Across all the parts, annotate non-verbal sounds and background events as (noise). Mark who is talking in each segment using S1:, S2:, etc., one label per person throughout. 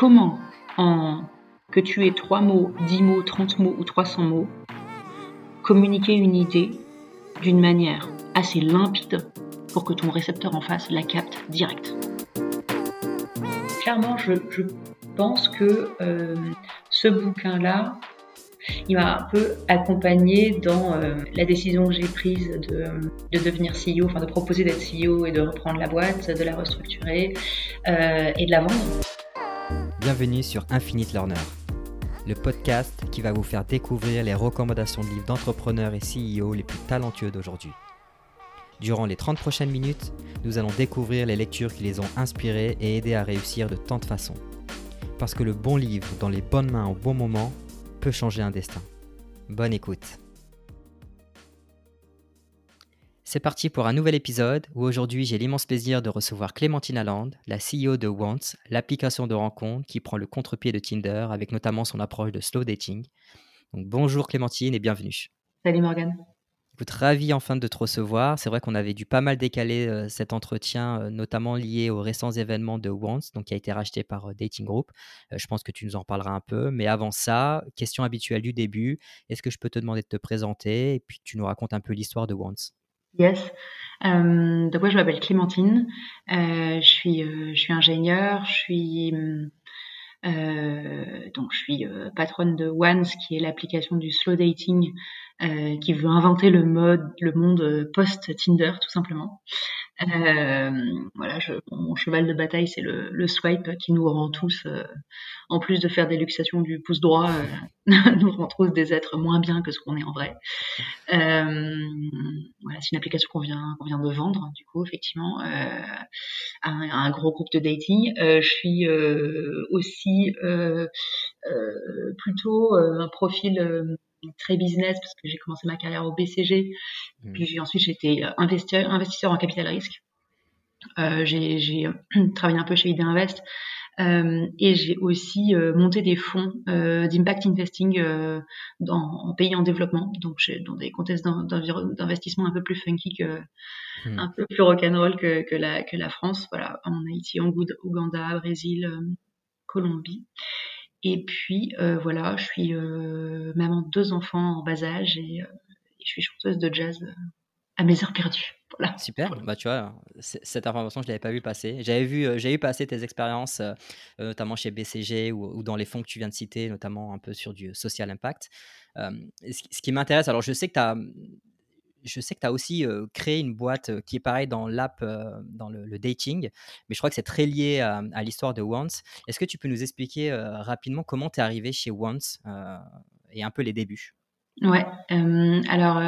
S1: comment, en que tu aies 3 mots, 10 mots, 30 mots ou 300 mots, communiquer une idée d'une manière assez limpide pour que ton récepteur en face la capte direct. Clairement, je, pense que euh, ce bouquin-là, il m'a un peu accompagné dans euh, la décision que j'ai prise de, de, devenir CEO, enfin de proposer d'être CEO et de reprendre la boîte, de la restructurer euh, et de la vendre.
S2: Bienvenue sur Infinite Learner, le podcast qui va vous faire découvrir les recommandations de livres d'entrepreneurs et CEO les plus talentueux d'aujourd'hui. Durant les 30 prochaines minutes, nous allons découvrir les lectures qui les ont inspirés et aidés à réussir de tant de façons. Parce que le bon livre dans les bonnes mains au bon moment peut changer un destin. Bonne écoute. C'est parti pour un nouvel épisode où aujourd'hui j'ai l'immense plaisir de recevoir Clémentine Allende, la CEO de Wants, l'application de rencontre qui prend le contre-pied de Tinder avec notamment son approche de slow dating. Donc bonjour Clémentine et bienvenue.
S1: Salut Morgane.
S2: Écoute, ravi enfin de te recevoir. C'est vrai qu'on avait dû pas mal décaler euh, cet entretien, euh, notamment lié aux récents événements de Wants, donc qui a été racheté par euh, Dating Group. je pense que tu nous en parleras un peu. Mais avant ça, question habituelle du début, est-ce que je peux te demander de te présenter et puis tu nous racontes un peu l'histoire de Wants
S1: Yes. donc moi, je m'appelle Clémentine. je suis, je suis ingénieure. Je suis donc je suis patronne de Once, qui est l'application du slow dating euh, qui veut inventer le mode, le monde euh, post Tinder tout simplement. Euh, voilà, je, mon cheval de bataille c'est le, le, swipe qui nous rend tous, euh, en plus de faire des luxations du pouce droit, euh, (laughs) nous rend tous des êtres moins bien que ce qu'on est en vrai. voilà, c'est une application qu'on vient, qu'on vient de vendre du coup effectivement à à, un, gros groupe de dating. je suis aussi plutôt un profil très business parce que j'ai commencé ma carrière au BCG. Mmh. Puis ensuite j'ai été euh, investisseur, investisseur en capital risque. Euh, j'ai (clears throat) travaillé un peu chez ID Invest euh, et j'ai aussi euh, monté des fonds d'impact investing dans, en pays en développement, donc dans des contextes d'investissement un peu plus funky que, mmh. un peu plus rock'n'roll que, que, la, que la France. Voilà, en Haïti, en Ouganda, Brésil, Colombie. Et puis euh, voilà, je suis euh, maman de deux enfants en bas âge et, euh, je suis chanteuse de jazz à mes heures perdues. Voilà.
S2: Super, bah tu vois, cette information je l'avais pas vu passer. J'avais vu, j'ai eu passer tes expériences, notamment chez BCG ou, dans les fonds que tu viens de citer, notamment un peu sur du social impact. ce qui m'intéresse, alors je sais que tu as je sais que tu as aussi créé une boîte qui est pareil dans l'app, dans le, dating, mais je crois que c'est très lié à, l'histoire de Once. Est-ce que tu peux nous expliquer rapidement comment tu es arrivé chez Once et un peu les débuts?
S1: Ouais, alors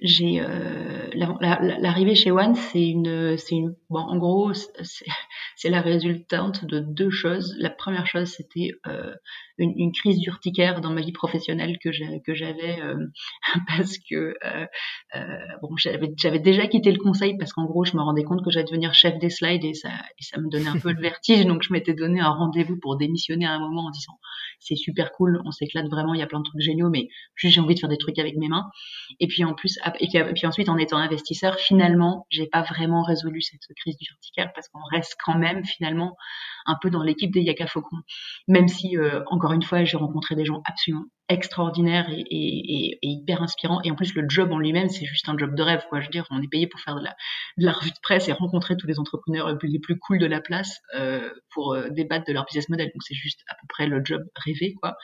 S1: j'ai l'arrivée chez One, c'est une, une, bon, en gros, c'est la résultante de deux choses. La première chose, c'était euh, une, crise d'urticaire dans ma vie professionnelle que j'avais euh, (laughs) parce que euh, bon, j'avais déjà quitté le conseil parce qu'en gros, je me rendais compte que j'allais devenir chef des slides et ça, me donnait un peu le vertige. Donc, je m'étais donné un rendez-vous pour démissionner à un moment en disant c'est super cool, on s'éclate vraiment, il y a plein de trucs géniaux, mais juste j'ai envie de faire des trucs avec mes mains. Et puis en plus, et puis ensuite en étant investisseur, finalement, j'ai pas vraiment résolu cette crise du vertical parce qu'on reste quand même finalement un peu dans l'équipe des Yaka Faucon. Même si, euh, encore une fois, j'ai rencontré des gens absolument extraordinaires et, hyper inspirants. Et en plus, le job en lui-même, c'est juste un job de rêve. Quoi. Je veux dire, on est payé pour faire de la, revue de presse et rencontrer tous les entrepreneurs les plus cools de la place euh, pour euh, débattre de leur business model. Donc, c'est juste à peu près le job rêvé. quoi.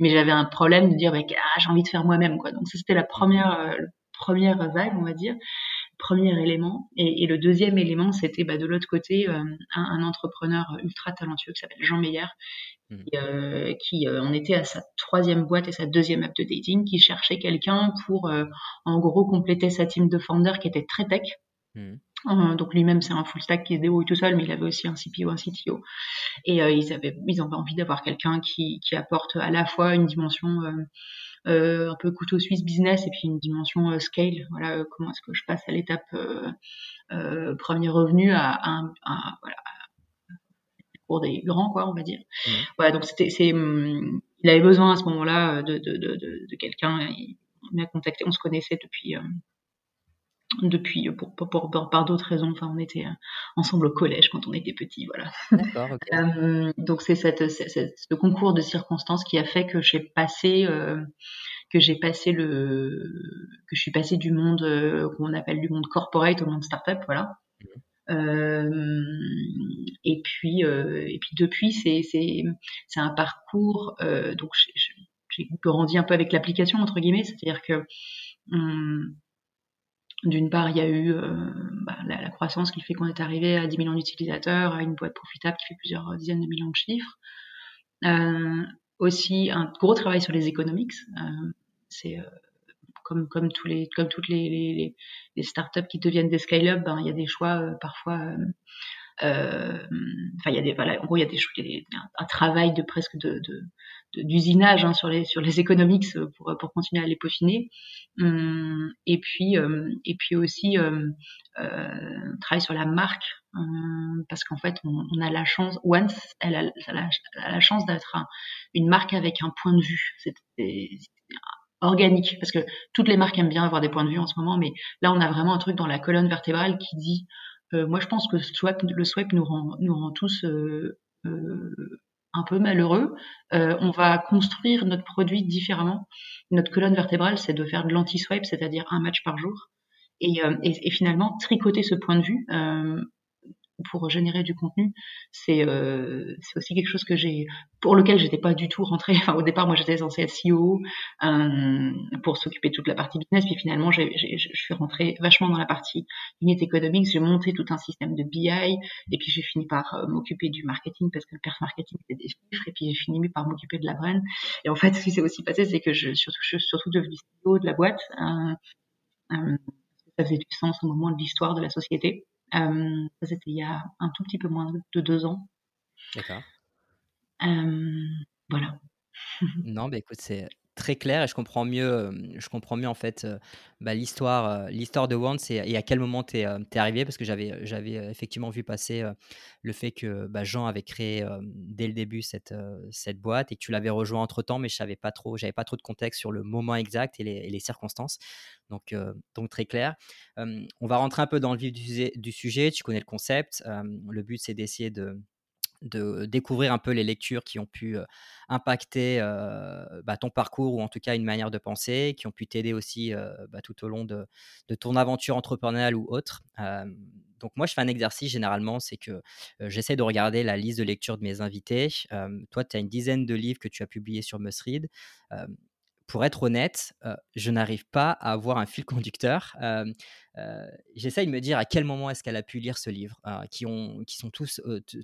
S1: Mais j'avais un problème de dire, bah, ah, j'ai envie de faire moi-même. quoi. Donc, ça, c'était la première, première vague, on va dire premier élément. Et, le deuxième élément, c'était bah, de l'autre côté euh, un, entrepreneur ultra talentueux qui s'appelle Jean Meyer, mmh. euh, qui euh, en était à sa troisième boîte et sa deuxième app de dating, qui cherchait quelqu'un pour en gros compléter sa team de founders qui était très tech. Mmh. Donc lui-même c'est un full stack qui se débrouille tout seul, mais il avait aussi un CPO, un CTO. Et ils avaient ils avaient envie d'avoir quelqu'un qui, qui apporte à la fois une dimension euh, un peu couteau suisse business et puis une dimension euh, scale. Voilà, euh, comment est-ce que je passe à l'étape premier revenu à, un, voilà, pour des grands quoi on va dire mmh. voilà donc c'était c'est hum, il avait besoin à ce moment-là de de, de, de, quelqu'un il m'a contacté on se connaissait depuis depuis pour, pour, par d'autres raisons. Enfin, on était ensemble au collège quand on était petits, voilà.
S2: D'accord. (laughs)
S1: donc c'est cette, ce concours de circonstances qui a fait que j'ai passé que j'ai passé le que je suis passée du monde qu'on appelle du monde corporate au monde startup, voilà. Mmh. Euh, et puis euh, et puis depuis c'est c'est c'est un parcours euh, donc j'ai grandi un peu avec l'application entre guillemets, c'est-à-dire que hum, d'une part, il y a eu bah, la, croissance qui fait qu'on est arrivé à 10 millions d'utilisateurs, à une boîte profitable qui fait plusieurs dizaines de millions de chiffres. Euh, aussi, un gros travail sur les economics. Euh, c'est comme tous les comme toutes les, startups qui deviennent des scale-up, ben, il y a des choix euh, parfois. Euh, euh, enfin, il y a des en gros, il y a des, un, travail de presque de d'usinage hein, sur les sur les économiques pour pour continuer à les peaufiner. Hum, et puis et puis aussi euh, travail sur la marque hum, parce qu'en fait on, a la chance Once elle a, la chance d'être une marque avec un point de vue. C'est organique, parce que toutes les marques aiment bien avoir des points de vue en ce moment, mais là on a vraiment un truc dans la colonne vertébrale qui dit, euh, moi je pense que le swap nous rend, nous rend tous euh, euh, un peu malheureux. on va construire notre produit différemment. Notre colonne vertébrale, c'est de faire de l'anti-swipe, c'est-à-dire un match par jour. Et, et, finalement, tricoter ce point de vue, pour générer du contenu, c'est euh, aussi quelque chose que j'ai pour lequel j'étais pas du tout rentrée. (laughs) Enfin, au départ, moi, j'étais censée être CEO euh, pour s'occuper de toute la partie business, puis finalement, je suis rentrée vachement dans la partie unit économique. J'ai monté tout un système de BI, et puis j'ai fini par euh, m'occuper du marketing parce que le perf marketing c'était des chiffres, et puis j'ai fini par m'occuper de la brand. Et en fait, ce qui s'est aussi passé, c'est que je surtout je suis surtout devenue CEO de la boîte. Euh, euh, ça faisait du sens au moment de l'histoire de la société. Euh, ça, c'était il y a un tout petit peu moins de deux ans.
S2: D'accord.
S1: Euh, voilà.
S2: non, bah écoute, c'est très clair et je comprends mieux, je comprends mieux en fait bah, l'histoire, l'histoire de Once et, à quel moment tu es, arrivé parce que j'avais, effectivement vu passer le fait que bah, Jean avait créé dès le début cette, cette boîte et que tu l'avais rejoint entre temps, mais je savais pas trop, j'avais pas trop de contexte sur le moment exact et les, circonstances. Donc, donc très clair. on va rentrer un peu dans le vif du sujet. Tu connais le concept. le but c'est d'essayer de de découvrir un peu les lectures qui ont pu impacter bah, ton parcours ou en tout cas une manière de penser, qui ont pu t'aider aussi bah, tout au long de, ton aventure entrepreneuriale ou autre. donc moi, je fais un exercice généralement, c'est que j'essaie de regarder la liste de lecture de mes invités. toi, tu as une dizaine de livres que tu as publiés sur Musread pour être honnête, je n'arrive pas à avoir un fil conducteur. J'essaye de me dire à quel moment est-ce qu'elle a pu lire ce livre, qui, ont, qui sont tous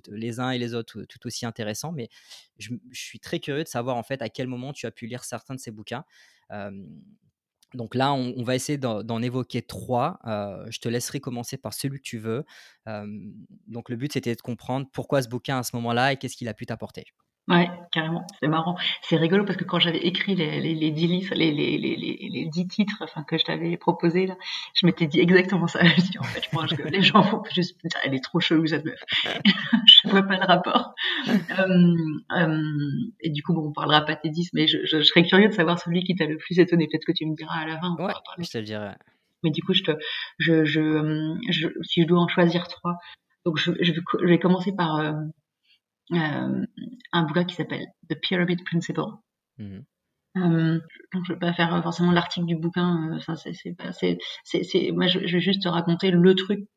S2: les uns et les autres tout aussi intéressants, mais je, suis très curieux de savoir en fait à quel moment tu as pu lire certains de ces bouquins. donc là, on, va essayer d'en évoquer trois. je te laisserai commencer par celui que tu veux. donc le but, c'était de comprendre pourquoi ce bouquin à ce moment-là et qu'est-ce qu'il a pu t'apporter.
S1: Ouais, carrément, c'est marrant. C'est rigolo parce que quand j'avais écrit les, les, les, dix livres, les, les, les, les dix titres enfin, que je t'avais proposé, là, je m'étais dit exactement ça. (laughs) Je dis, en fait, je pense que les gens vont juste dire, elle est trop chelou, cette meuf. (laughs) je vois pas le rapport. Euh, euh, et du coup, bon, on parlera pas de tes dix, mais je, je, serais curieux de savoir celui qui t'a le plus étonné. Peut-être que tu me diras à la fin.
S2: Ouais, je te le dirai.
S1: Mais du coup, je te, je, je, je, si je dois en choisir trois, donc je, je, vais commencer par euh, euh, un bouquin qui s'appelle The Pyramid Principle. Mmh. Euh, donc je vais pas faire forcément l'article du bouquin. Euh, c'est, c'est, c'est, c'est, moi je, je, vais juste te raconter le truc,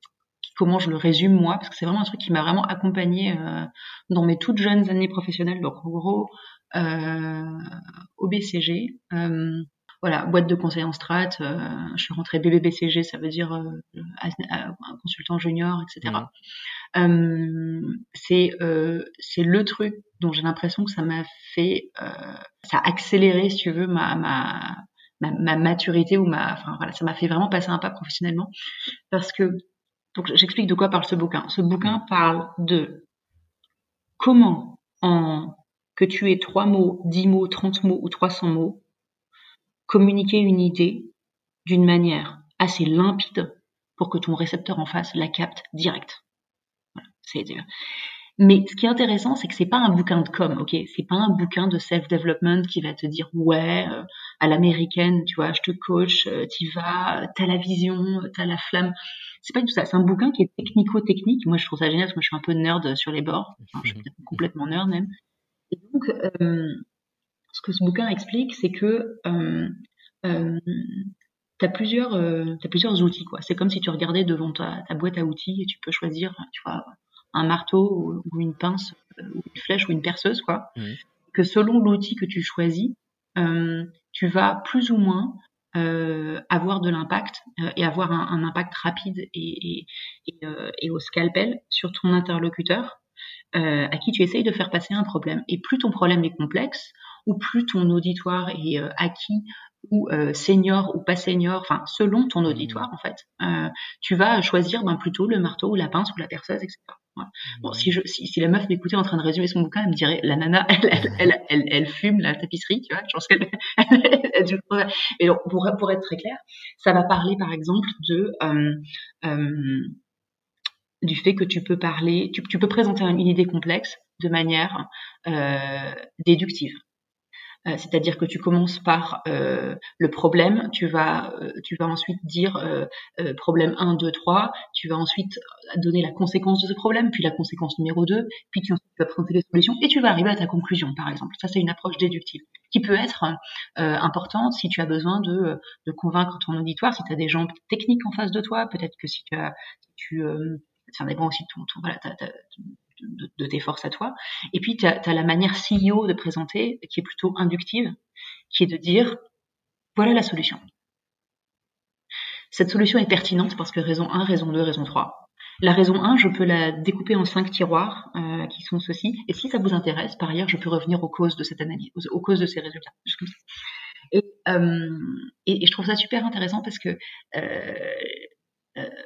S1: comment je le résume moi, parce que c'est vraiment un truc qui m'a vraiment accompagné euh, dans mes toutes jeunes années professionnelles. Donc en gros, euh, au BCG, euh, voilà, boîte de conseil en strat. je suis rentrée BBBCG, ça veut dire un consultant junior, etc. Euh, c'est euh, c'est le truc dont j'ai l'impression que ça m'a fait, euh, ça a accéléré, si tu veux, ma, ma, ma, maturité ou ma, enfin voilà, ça m'a fait vraiment passer un pas professionnellement parce que donc j'explique de quoi parle ce bouquin. Ce bouquin parle de comment en que tu aies trois mots, dix mots, trente mots ou trois cents mots, communiquer une idée d'une manière assez limpide pour que ton récepteur en face la capte direct. C'est Mais ce qui est intéressant, c'est que c'est pas un bouquin de com, ok? C'est pas un bouquin de self-development qui va te dire ouais, euh, à l'américaine, tu vois, je te coach, euh, tu vas, t'as la vision, t'as la flamme. C'est pas du tout ça. C'est un bouquin qui est technico-technique. Moi, je trouve ça génial parce que moi, je suis un peu nerd sur les bords. je suis complètement nerd même. Et donc, euh, ce que ce bouquin explique, c'est que euh, euh, tu as plusieurs, euh, plusieurs outils. quoi. C'est comme si tu regardais devant ta, ta, boîte à outils et tu peux choisir, tu vois, un marteau ou, une pince, ou une flèche ou une perceuse, quoi. Que selon l'outil que tu choisis, tu vas plus ou moins euh, avoir de l'impact euh, et avoir un, un, impact rapide et, et, et, euh, et, au scalpel sur ton interlocuteur à qui tu essayes de faire passer un problème. Et plus ton problème est complexe, ou plus ton auditoire est acquis ou euh, senior ou pas senior, enfin selon ton mmh. auditoire en fait, euh, tu vas choisir ben, plutôt le marteau ou la pince ou la perceuse, etc. Bon, si, je, si, si la meuf m'écoutait en train de résumer son bouquin, elle me dirait la nana, (laughs) elle, elle, elle, elle, fume la tapisserie, tu vois. Je pense qu'elle. (laughs) Mais donc, pour, pour être très clair, ça va parler par exemple de euh, euh, du fait que tu peux parler, tu, tu peux présenter une idée complexe de manière euh, déductive. Euh, c'est-à-dire que tu commences par euh, le problème, tu vas, euh, ensuite dire problème 1, 2, 3, tu vas ensuite donner la conséquence de ce problème, puis la conséquence numéro 2, puis tu vas présenter les solutions et tu vas arriver à ta conclusion, par exemple. Ça, c'est une approche déductive qui peut être importante si tu as besoin de, convaincre ton auditoire, si tu as des gens techniques en face de toi, peut-être que si tu as, si tu, ça dépend aussi de ton, ton voilà, de, tes forces à toi. Et puis, tu as, la manière CEO de présenter qui est plutôt inductive, qui est de dire, voilà la solution. Cette solution est pertinente parce que raison 1, raison 2, raison 3. La raison 1, je peux la découper en cinq tiroirs euh, qui sont ceux-ci. Et si ça vous intéresse, par ailleurs, je peux revenir aux causes de cette analyse, aux, causes de ces résultats. Et, euh, et, je trouve ça super intéressant parce que euh,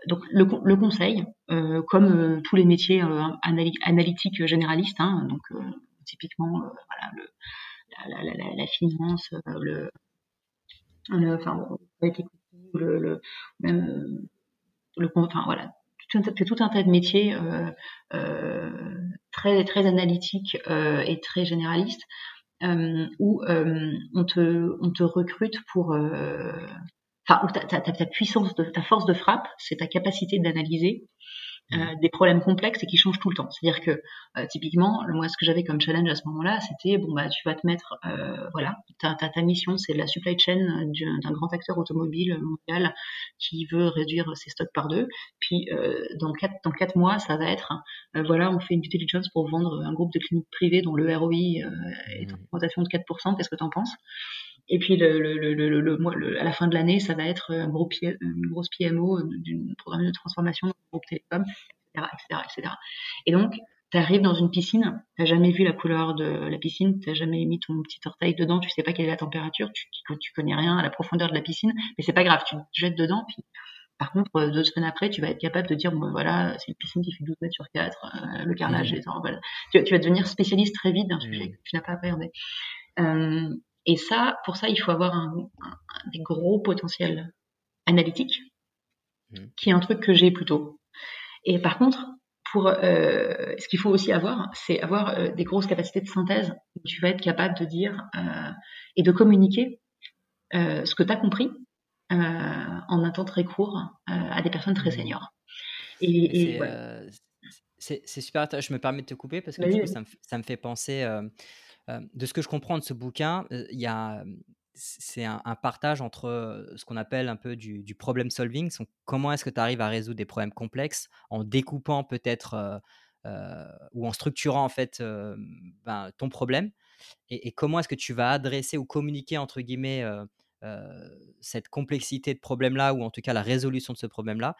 S1: donc le, le conseil, euh, comme euh, tous les métiers analytiques généralistes, hein, donc typiquement voilà, le, la, la, la, la, finance, le, enfin le, le même le enfin voilà tout, tout un tas de métiers euh, euh, très très analytiques euh, et très généralistes où on te on te recrute pour enfin, ta, ta, ta, puissance, de, ta force de frappe, c'est ta capacité d'analyser euh, mmh. des problèmes complexes et qui changent tout le temps. C'est-à-dire que euh, typiquement, moi, ce que j'avais comme challenge à ce moment-là, c'était bon bah tu vas te mettre, euh, voilà, ta, ta, ta mission, c'est la supply chain d'un grand acteur automobile mondial qui veut réduire ses stocks par deux. Puis dans quatre dans quatre mois, ça va être, voilà, on fait une due diligence pour vendre un groupe de cliniques privées dont le ROI est en mmh. augmentation de 4%. Qu'est-ce que tu en penses? Et puis le, le, le, le, à la fin de l'année, ça va être un gros une grosse PMO d'une programme de transformation d'un groupe télécom, etc., etc., etc. Et donc, tu arrives dans une piscine, t'as jamais vu la couleur de la piscine, t'as jamais mis ton petit orteil dedans, tu sais pas quelle est la température, tu, tu connais rien à la profondeur de la piscine, mais c'est pas grave, tu te jettes dedans, puis par contre, deux semaines après, tu vas être capable de dire, bon, voilà, c'est une piscine qui fait 12 mètres sur 4, euh, le carrelage mmh. est en, voilà. Tu, tu, vas devenir spécialiste très vite d'un mmh. sujet que tu n'as pas appréhendé. Euh, et ça, pour ça, il faut avoir un, des gros potentiels analytiques, mmh. qui est un truc que j'ai plutôt. Et par contre, pour euh, ce qu'il faut aussi avoir, c'est avoir euh, des grosses capacités de synthèse où tu vas être capable de dire euh, et de communiquer ce que tu as compris en un temps très court à des personnes très mmh. seniors.
S2: Et, et c'est super. Je me permets de te couper parce que du coup, ça, me, ça, me, fait penser de ce que je comprends de ce bouquin, il y a c'est un, partage entre ce qu'on appelle un peu du, problem solving, comment est-ce que tu arrives à résoudre des problèmes complexes en découpant peut-être ou en structurant en fait ben, ton problème, et, comment est-ce que tu vas adresser ou communiquer entre guillemets cette complexité de problème-là, ou en tout cas la résolution de ce problème-là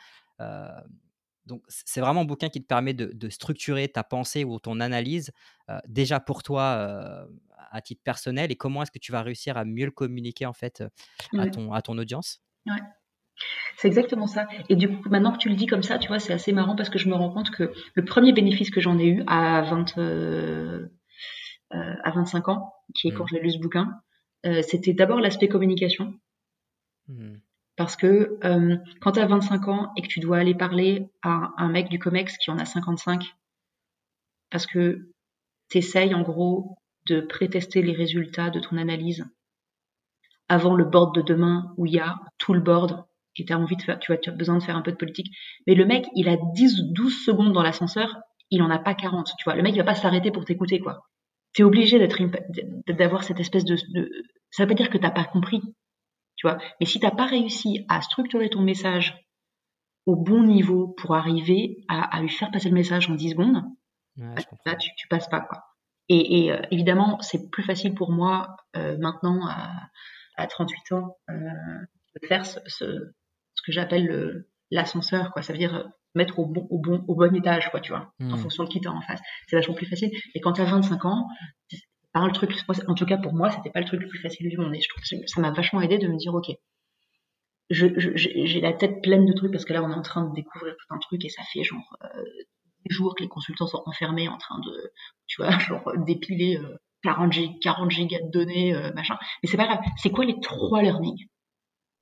S2: donc, c'est vraiment un bouquin qui te permet de, structurer ta pensée ou ton analyse euh, déjà pour toi euh, à titre personnel et comment est-ce que tu vas réussir à mieux le communiquer en fait à, ton, à ton audience?
S1: Ouais. C'est exactement ça. Et du coup, maintenant que tu le dis comme ça, tu vois, c'est assez marrant parce que je me rends compte que le premier bénéfice que j'en ai eu à 20, euh, à 25 ans, qui est quand mmh. j'ai lu ce bouquin, c'était d'abord l'aspect communication. Mmh. Parce que euh, quand tu as 25 ans et que tu dois aller parler à un mec du COMEX qui en a 55, parce que tu essayes en gros de prétester les résultats de ton analyse avant le board de demain où il y a tout le board et tu envie de faire, tu vois, tu as besoin de faire un peu de politique. Mais le mec, il a 10 ou 12 secondes dans l'ascenseur, il en a pas 40, tu vois. Le mec, il va pas s'arrêter pour t'écouter, quoi. Tu es obligé d'avoir cette espèce de, de ça veut pas dire que t'as pas compris, tu vois? Mais si t'as pas réussi à structurer ton message au bon niveau pour arriver à, à lui faire passer le message en 10 secondes, là, tu, tu passes pas, quoi. Et, et euh, évidemment, c'est plus facile pour moi euh, maintenant à, à 38 ans euh, de faire ce, ce, ce que j'appelle l'ascenseur, quoi. Ça veut dire mettre au bon, au bon, au bon étage, quoi, tu vois, en hmm. fonction de qui t'as en face. C'est vachement plus facile. Et quand t'as 25 ans, en tout cas pour moi, c'était pas le truc le plus facile du monde. Et je trouve que ça m'a vachement aidé de me dire, ok, j'ai la tête pleine de trucs parce que là, on est en train de découvrir tout un truc et ça fait genre euh, des jours que les consultants sont enfermés en train de, tu vois, (laughs) genre dépiler 40, euh, 40 gigas de données, euh, machin. Mais c'est pas grave. C'est quoi les trois learnings?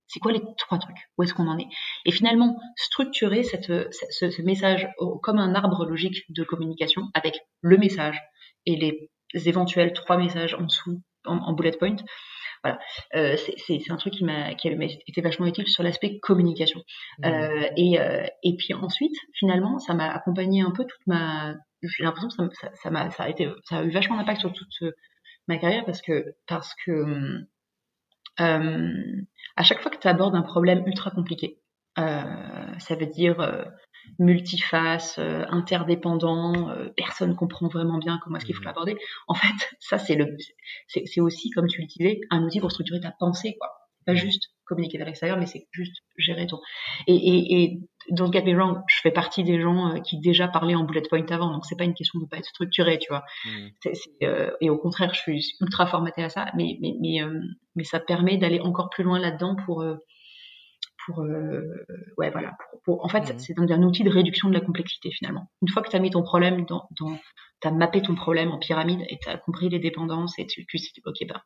S1: C'est quoi les trois trucs? Où est-ce qu'on en est? Et finalement, structurer cette, ce, ce, message comme un arbre logique de communication avec le message et les éventuels trois messages en dessous en bullet point voilà, euh, c'est un truc qui m'a qui été vachement utile sur l'aspect communication. Mmh. Euh, et, euh, et puis ensuite, finalement, ça m'a accompagné un peu toute ma. J'ai l'impression que ça, ça, m'a ça a été ça a eu vachement d'impact sur toute ma carrière parce que parce que à chaque fois que tu abordes un problème ultra compliqué, ça veut dire multiface, euh, interdépendant, euh, personne comprend vraiment bien comment est-ce qu'il faut mmh. l'aborder. En fait, ça c'est le, c'est aussi comme tu le disais, un outil pour structurer ta pensée, quoi. Pas mmh. juste communiquer vers l'extérieur, mais c'est juste gérer ton. Et, et, et don't get me wrong, je fais partie des gens euh, qui déjà parlaient en bullet point avant, donc c'est pas une question de pas être structuré, tu vois. Mmh. Euh, et au contraire, je suis ultra formaté à ça, mais mais mais, mais ça permet d'aller encore plus loin là-dedans pour pour euh, ouais voilà pour, en fait mmh. c'est un, outil de réduction de la complexité finalement une fois que tu as mis ton problème dans, dans tu as mappé ton problème en pyramide et tu as compris les dépendances et tu, tu ok ben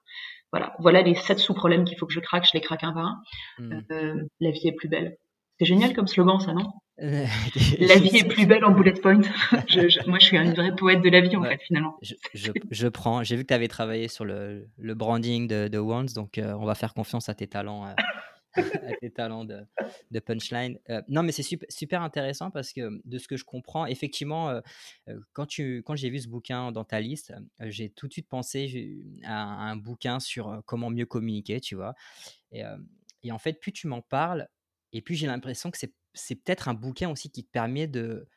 S1: voilà voilà les sept sous-problèmes qu'il faut que je craque je les craque un par un mmh. euh, la vie est plus belle c'est génial comme slogan ça non? (laughs) La vie est plus belle en bullet point. (laughs) moi, je suis un vrai poète de la vie, en fait, finalement.
S2: Je, je, prends. J'ai vu que tu avais travaillé sur le, le branding de, de Wands, donc euh, on va faire confiance à tes talents (laughs) à tes talents de, punchline. Euh, non, mais c'est super, intéressant parce que de ce que je comprends, effectivement, euh, euh, quand, quand j'ai vu ce bouquin dans ta liste, j'ai tout de suite pensé à, un bouquin sur comment mieux communiquer, tu vois. Et, en fait, plus tu m'en parles, et puis j'ai l'impression que c'est peut-être un bouquin aussi qui te permet de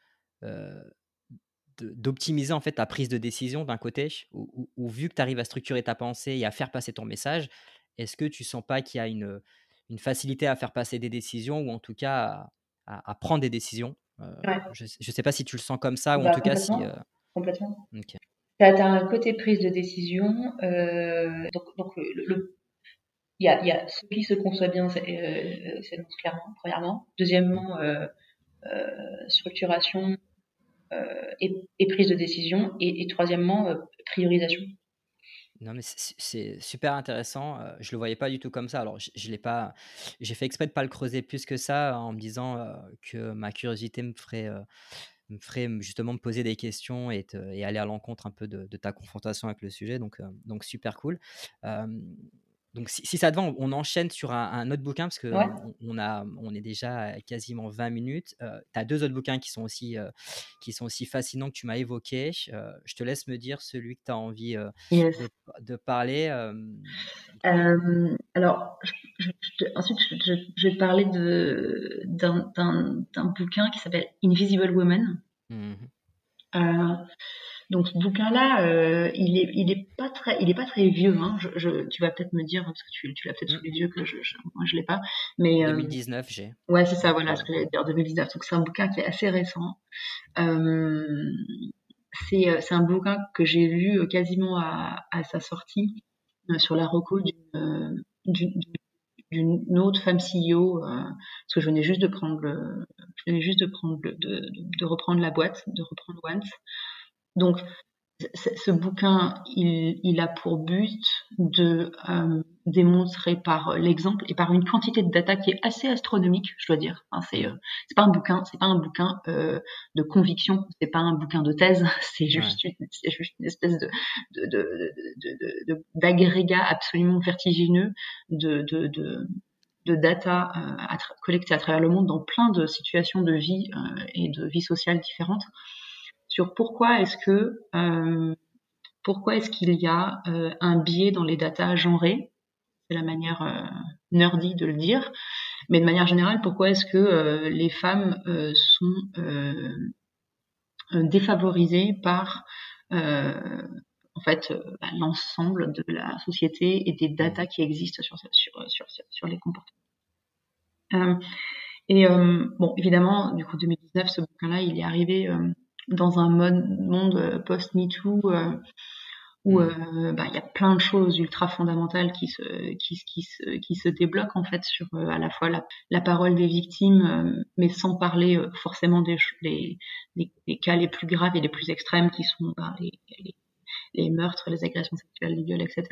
S2: d'optimiser en fait ta prise de décision d'un côté, ou, vu que tu arrives à structurer ta pensée et à faire passer ton message, est-ce que tu sens pas qu'il y a une, une facilité à faire passer des décisions ou en tout cas à, prendre des décisions. Euh, je ne sais pas si tu le sens comme ça ou en bah, tout cas si. Euh,
S1: complètement. Tu as, un côté prise de décision. Euh, donc, donc le, il y, a, y a ce qui se conçoit bien, c'est clairement, premièrement. Deuxièmement, structuration et, prise de décision. Et, et troisièmement, priorisation.
S2: Non, mais c'est super intéressant. Je le voyais pas du tout comme ça. Alors, je, l'ai pas. J'ai fait exprès de pas le creuser plus que ça en me disant que ma curiosité me ferait, me ferait justement me poser des questions et, et aller à l'encontre un peu de, ta confrontation avec le sujet. Donc, donc super cool. Donc, si, ça te va, on, enchaîne sur un, autre bouquin parce qu'on on, a, on est déjà à quasiment 20 minutes. Euh, tu as deux autres bouquins qui sont aussi, euh, qui sont aussi fascinants que tu m'as évoqués. Euh, je te laisse me dire celui que tu as envie de, parler.
S1: alors, ensuite, je, vais te parler d'un bouquin qui s'appelle Invisible Woman. Mmh donc ce bouquin-là, euh, il est, il est pas très, il est pas très vieux. Hein. Je, je, tu vas peut-être me dire parce que tu, tu l'as peut-être sous mm. les yeux que je, je moi je l'ai pas. Mais
S2: 2019, euh, j'ai.
S1: Ouais, c'est ça, voilà, ce que j'allais dire 2019. Donc c'est un bouquin qui est assez récent. Euh, c'est, c'est un bouquin que j'ai lu quasiment à, à sa sortie sur la reco d'une, d'une, d'une autre femme CEO, euh, parce que je venais juste de prendre le, je venais juste de prendre le, de, de, reprendre la boîte, de reprendre Once. Donc, ce bouquin, il, il, a pour but de euh, démontrer par l'exemple et par une quantité de data qui est assez astronomique, je dois dire. C'est euh, c'est pas un bouquin, c'est pas un bouquin euh, de conviction, c'est pas un bouquin de thèse, (laughs) c'est juste une, c'est juste une espèce de de de, de, d'agrégat absolument vertigineux de de, de de data euh, collectées à travers le monde dans plein de situations de vie euh, et de vie sociale différentes sur pourquoi est-ce que euh, pourquoi est-ce qu'il y a euh, un biais dans les datas genrées? C'est la manière euh, nerdy de le dire. Mais de manière générale pourquoi est-ce que les femmes sont défavorisées par en fait bah, l'ensemble de la société et des datas qui existent sur sur sur, sur les comportements? Et bon évidemment du coup 2019 ce bouquin là il est arrivé dans un mode, monde euh, post-MeToo euh, où mm. euh, bah, il y a plein de choses ultra fondamentales qui se qui, qui se qui se débloquent en fait sur à la fois la, la parole des victimes mais sans parler forcément des, les, les, cas les plus graves et les plus extrêmes qui sont bah, les, les, les, meurtres les agressions sexuelles les viols etc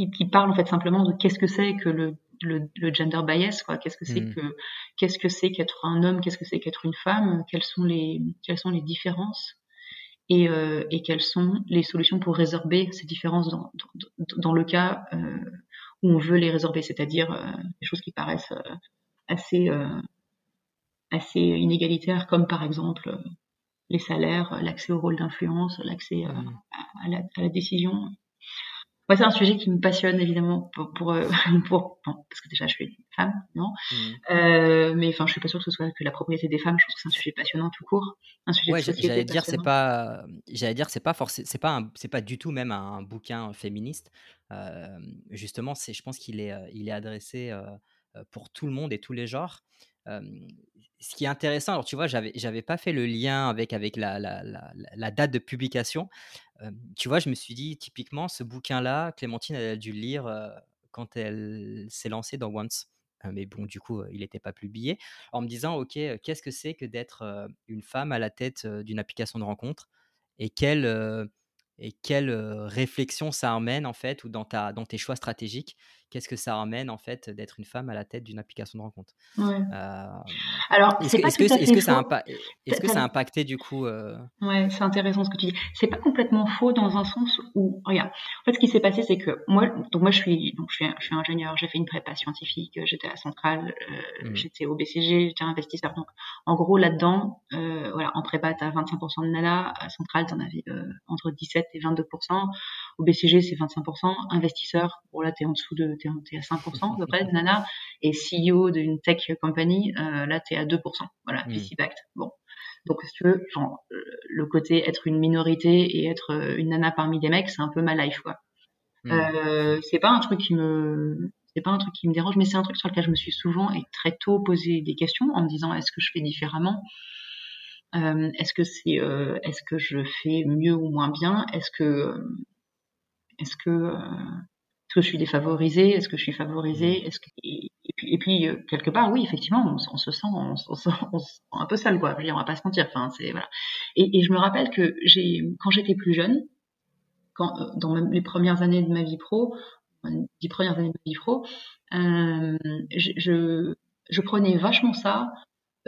S1: qui, qui parlent en fait simplement de qu'est-ce que c'est que le le, le, gender bias, quoi. Qu'est-ce que c'est mm. que qu'est-ce que c'est qu'être un homme, qu'est-ce que c'est qu'être une femme, quelles sont les quelles sont les différences et, euh, et quelles sont les solutions pour résorber ces différences dans dans, dans le cas euh, où on veut les résorber, c'est-à-dire euh, des choses qui paraissent assez assez inégalitaires, comme par exemple les salaires, l'accès au rôle d'influence, l'accès mm. à, la, à la décision moi, c'est un sujet qui me passionne évidemment pour, pour, euh, (laughs) pour parce que déjà je suis une femme, non. Mmh. Euh, mais enfin, je suis pas sûre que ce soit que la propriété des femmes. Je trouve que c'est un sujet passionnant tout court, un sujet
S2: ouais, J'allais dire c'est pas, j'allais dire c'est pas forcément, c'est pas c'est pas du tout même un bouquin féministe. Euh, justement, c'est, je pense qu'il est, il est adressé euh, pour tout le monde et tous les genres. Ce qui est intéressant, alors tu vois, j'avais, j'avais pas fait le lien avec, la, date de publication. Tu vois, je me suis dit, typiquement, ce bouquin-là, Clémentine, elle a dû le lire quand elle s'est lancée dans Once. Mais bon, du coup, il n'était pas publié. En me disant, OK, qu'est-ce que c'est que d'être une femme à la tête d'une application de rencontre et quelle, et quelle réflexion ça amène, en fait, ou dans, ta, dans tes choix stratégiques? Qu'est-ce que ça ramène en fait d'être une femme à la tête d'une application de rencontre?
S1: Ouais. Euh, Alors, est-ce que,
S2: ça a, est-ce que ça a impacté du coup euh...
S1: Ouais, c'est intéressant ce que tu dis. C'est pas complètement faux dans un sens où, regarde, en fait, ce qui s'est passé, c'est que moi, donc moi, je suis, donc je suis, je suis ingénieur, j'ai fait une prépa scientifique, j'étais à Centrale, euh, mmh. j'étais au BCG, j'étais investisseur. Donc, en gros, là-dedans, euh, voilà, en prépa, t'as 25% de nana, à Centrale, t'en avais euh, entre 17 et 22%. Au BCG, c'est 25%. Investisseur, bon là, t'es en dessous de t'es à 5% à peu près, nana, et CEO d'une tech company, euh, là, t'es à 2%. Voilà, mmh. VC backed. Bon. Donc, si tu veux, genre, euh, le côté être une minorité et être euh, une nana parmi des mecs, c'est un peu ma life, quoi. Mmh. Euh, c'est pas un truc qui me, c'est pas un truc qui me dérange, mais c'est un truc sur lequel je me suis souvent et très tôt posé des questions en me disant est-ce que je fais différemment? Euh, Est-ce que c'est, euh, est-ce que je fais mieux ou moins bien? Est-ce que, est-ce que est-ce que je suis défavorisée Est-ce que je suis favorisée Est-ce que et, puis, et puis euh, quelque part, oui, effectivement, on, on se sent, on, on, se sent un peu seul, quoi. Je veux dire, on va pas se mentir. Enfin, c'est voilà. Et, et, je me rappelle que j'ai, quand j'étais plus jeune, quand euh, dans les premières années de ma vie pro, les premières années de ma vie pro, euh, je, je, je prenais vachement ça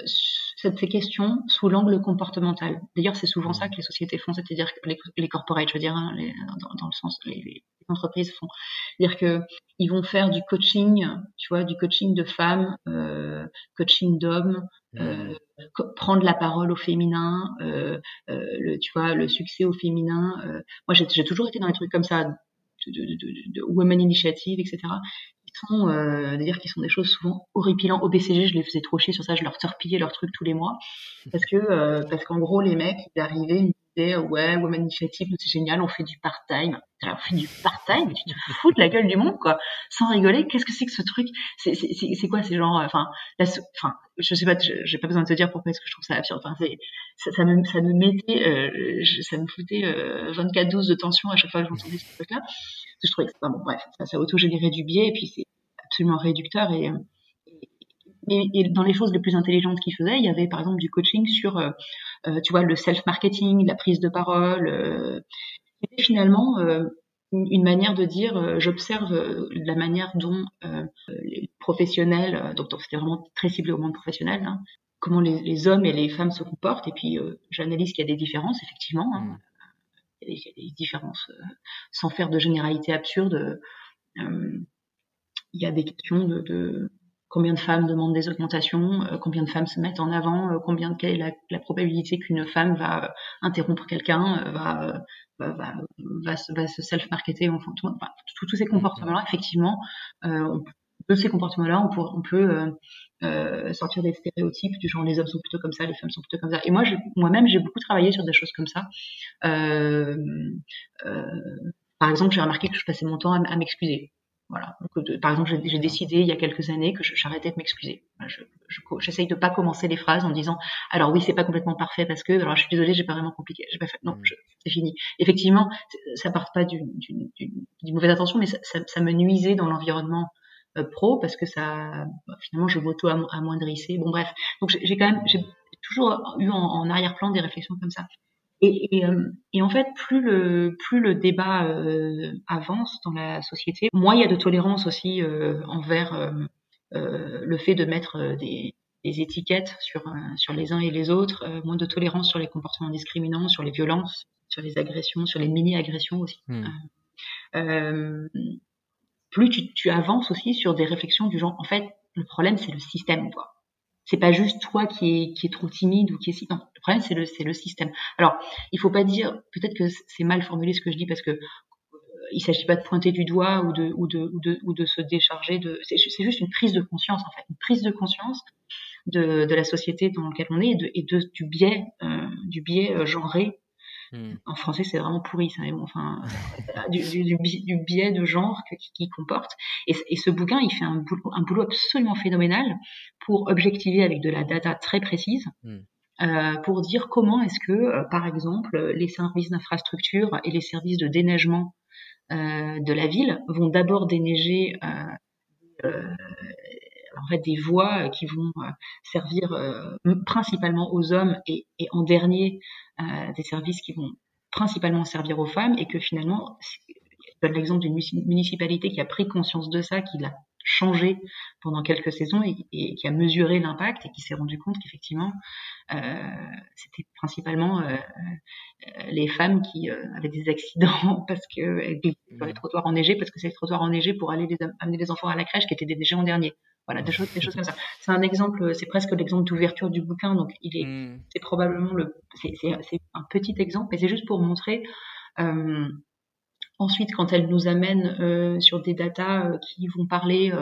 S1: ces questions sous l'angle comportemental. D'ailleurs, c'est souvent ça que les sociétés font, c'est-à-dire que les, les corporates, je veux dire, hein, les, dans, dans, le sens, les, les entreprises font, c'est-à-dire que ils vont faire du coaching, tu vois, du coaching de femmes, euh, coaching d'hommes, euh, prendre la parole au féminin, euh, le, tu vois, le succès au féminin. Moi, j'ai toujours été dans les trucs comme ça, de, de, de, de Women Initiative, etc sont, euh, dire qu'ils sont des choses souvent horripilantes. Au BCG, je les faisais trop chier sur ça, je leur torpillais leurs trucs tous les mois. Parce que, euh, parce qu'en gros, les mecs, ils arrivaient, disaient, ouais, Women Initiative, c'est génial, on fait du part-time. On fait du part-time, tu te fous de la gueule du monde, quoi. Sans rigoler, qu'est-ce que c'est que ce truc? C'est, quoi, ces genre, enfin, enfin, je sais pas, j'ai pas besoin de te dire pourquoi est-ce que je trouve ça absurde. Enfin, ça, ça, me, ça me mettait, euh, ça me foutait euh, 24-12 de tension à chaque fois que j'entendais ce truc-là je trouvais que, bon, bref, ça, ça auto-générait du biais et puis c'est absolument réducteur et, et, dans les choses les plus intelligentes qu'il faisait, il y avait par exemple du coaching sur euh, tu vois, le self-marketing, la prise de parole. C'était finalement une manière de dire, j'observe la manière dont les professionnels, donc c'était vraiment très ciblé au monde professionnel, hein, comment les, hommes et les femmes se comportent. Et puis, j'analyse qu'il y a des différences, effectivement. Hein. Mmh. Il, y a des, différences, sans faire de généralité absurde. il y a des questions de combien de femmes demandent des augmentations, euh, combien de femmes se mettent en avant, euh, combien quelle est la, probabilité qu'une femme va euh, interrompre quelqu'un, va, va, va, se self-marketer, enfin, tous ces comportements-là, effectivement, de ces comportements-là, on, peut, on peut sortir des stéréotypes du genre les hommes sont plutôt comme ça, les femmes sont plutôt comme ça. Et moi, moi-même, j'ai beaucoup travaillé sur des choses comme ça. par exemple, j'ai remarqué que je passais mon temps à m'excuser. Voilà. Donc, par exemple, j'ai décidé il y a quelques années que j'arrêtais de m'excuser. J'essaye je, de pas commencer les phrases en disant alors oui c'est pas complètement parfait parce que alors je suis désolée j'ai pas vraiment compliqué. Pas fait. Non, mmh. c'est fini. Effectivement, ça part pas d'une mauvaise intention, mais ça, ça, me nuisait dans l'environnement euh, pro parce que ça bah, finalement je m'auto amoindrissais. Bon bref, donc j'ai quand même j'ai toujours eu en, en arrière-plan des réflexions comme ça. Et, euh, et, en fait, plus le, plus le débat euh, avance dans la société, moins il y a de tolérance aussi euh, envers le fait de mettre des, des étiquettes sur, sur les uns et les autres, moins de tolérance sur les comportements discriminants, sur les violences, sur les agressions, sur les mini-agressions aussi. Hmm. plus tu, tu avances aussi sur des réflexions du genre, en fait, le problème c'est le système, quoi c'est pas juste toi qui est, qui est trop timide ou qui est si. Non, le problème c'est le, c'est le système. Alors, il faut pas dire, peut-être que c'est mal formulé ce que je dis parce que euh, il s'agit pas de pointer du doigt ou de, ou de, ou de, ou de se décharger de. C'est, juste une prise de conscience en fait, une prise de conscience de, de la société dans laquelle on est et, de, et de, du biais, euh, du biais euh, genré Hmm. En français, c'est vraiment pourri, ça. Mais bon, enfin, du, du, du, biais de genre qui, qui comporte. Et, et, ce bouquin, il fait un boulot, un boulot, absolument phénoménal pour objectiver avec de la data très précise. Hmm. Euh, pour dire comment est-ce que, euh, par exemple, les services d'infrastructure et les services de déneigement euh, de la ville vont d'abord déneiger euh, euh, en fait des voies qui vont servir principalement aux hommes et, et en dernier des services qui vont principalement servir aux femmes et que finalement, je donne l'exemple d'une municipalité qui a pris conscience de ça, qui l'a changé pendant quelques saisons et, qui a mesuré l'impact et qui s'est rendu compte qu'effectivement, euh, c'était principalement euh, euh, les femmes qui avaient des accidents (laughs) parce que sur les trottoirs enneigés, parce que c'est les trottoirs enneigés pour aller amener les enfants à la crèche qui étaient déneigés en dernier. Voilà, des choses, des choses comme ça. C'est un exemple, c'est presque l'exemple d'ouverture du bouquin, donc il est, hmm. c'est probablement le, c'est, un petit exemple, mais c'est juste pour montrer. Euh, ensuite, quand elle nous amène euh, sur des datas euh, qui vont parler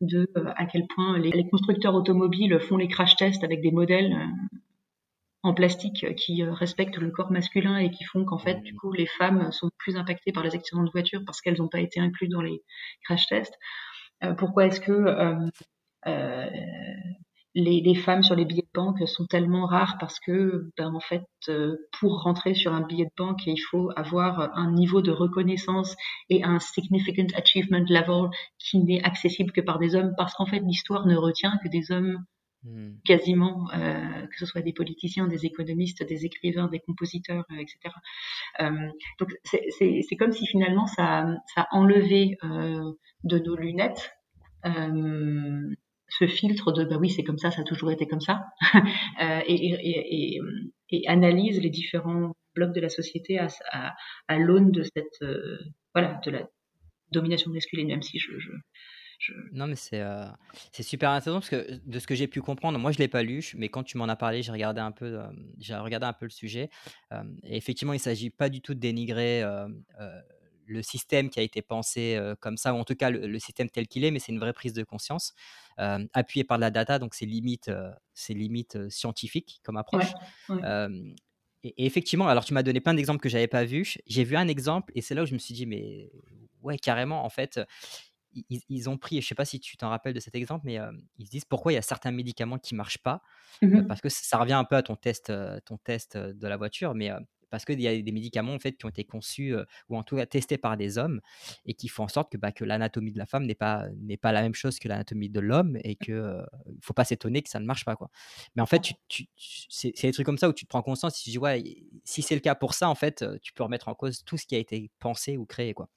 S1: de à quel point les, les, constructeurs automobiles font les crash tests avec des modèles en plastique qui respectent le corps masculin et qui font qu'en fait, du coup, les femmes sont plus impactées par les accidents de voiture parce qu'elles n'ont pas été incluses dans les crash tests. Euh, pourquoi est-ce que euh, euh, les, les, femmes sur les billets de banque sont tellement rares? Parce que, ben, en fait, pour rentrer sur un billet de banque, il faut avoir un niveau de reconnaissance et un significant achievement level qui n'est accessible que par des hommes, parce qu'en fait, l'histoire ne retient que des hommes hmm. quasiment, euh, que ce soit des politiciens, des économistes, des écrivains, des compositeurs, euh, etc. Euh, donc c'est comme si finalement ça, enlevait de nos lunettes ce filtre de bah oui c'est comme ça ça a toujours été comme ça (laughs) et, analyse les différents blocs de la société à, l'aune de cette voilà de la domination masculine même si je, je, je...
S2: Non, mais c'est euh, c'est super intéressant parce que de ce que j'ai pu comprendre, moi je l'ai pas lu, mais quand tu m'en as parlé, j'ai regardé un peu, euh, j'ai regardé un peu le sujet. Euh, et effectivement, il s'agit pas du tout de dénigrer le système qui a été pensé comme ça, ou en tout cas le, système tel qu'il est, mais c'est une vraie prise de conscience, appuyée par de la data, donc c'est limite, c'est limite scientifique comme approche. et, effectivement, alors tu m'as donné plein d'exemples que j'avais pas vus. J'ai vu un exemple, et c'est là où je me suis dit, mais ouais, carrément, en fait, ils, ont pris, je sais pas si tu t'en rappelles de cet exemple, mais ils se disent pourquoi il y a certains médicaments qui marchent pas, mmh parce que ça revient un peu à ton test, ton test de la voiture, mais parce qu'il y a des médicaments en fait qui ont été conçus ou en tout cas testés par des hommes et qui font en sorte que, bah, que l'anatomie de la femme n'est pas, n'est pas la même chose que l'anatomie de l'homme et qu'il ne faut pas s'étonner que ça ne marche pas. Quoi. Mais en fait, tu, c'est, des trucs comme ça où tu te prends conscience, si, tu dis, ouais, si c'est le cas pour ça, en fait, tu peux remettre en cause tout ce qui a été pensé ou créé. Quoi.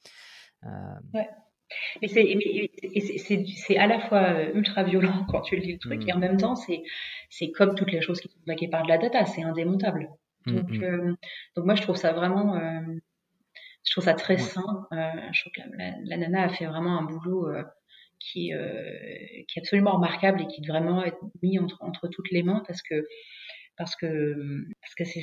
S1: Ouais. Mais c'est à la fois ultra violent (laughs) quand tu lis le truc, et en mmh. même temps, c'est comme toutes les choses qui sont baquées par de la data, c'est indémontable. Mmh, donc, mmh. donc moi, je trouve ça vraiment, je trouve ça très sain. je trouve que la, nana a fait vraiment un boulot qui, qui est absolument remarquable et qui doit vraiment être mis entre, entre toutes les mains parce que parce que parce que c'est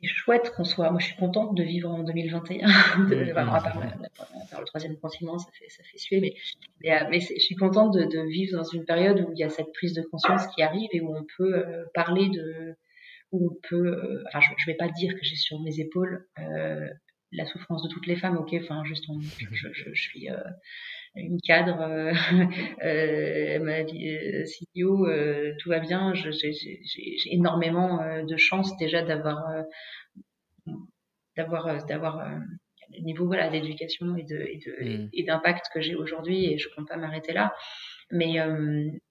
S1: c'est chouette qu'on soit. Moi, je suis contente de vivre en 2021. (laughs) de, mmh, enfin, à part, le troisième confinement, ça fait, ça fait suer, mais, mais, euh, mais je suis contente de, de, vivre dans une période où il y a cette prise de conscience qui arrive et où on peut euh, parler de. où on peut. Euh, enfin, je, je vais pas dire que j'ai sur mes épaules la souffrance de toutes les femmes, ok, enfin, juste, je, je, je, suis une cadre, euh, (laughs) euh, ma euh, CEO, euh, tout va bien. J'ai énormément de chance déjà d'avoir d'avoir d'avoir le niveau voilà d'éducation et de mmh. et d'impact que j'ai aujourd'hui et je compte pas m'arrêter là. Mais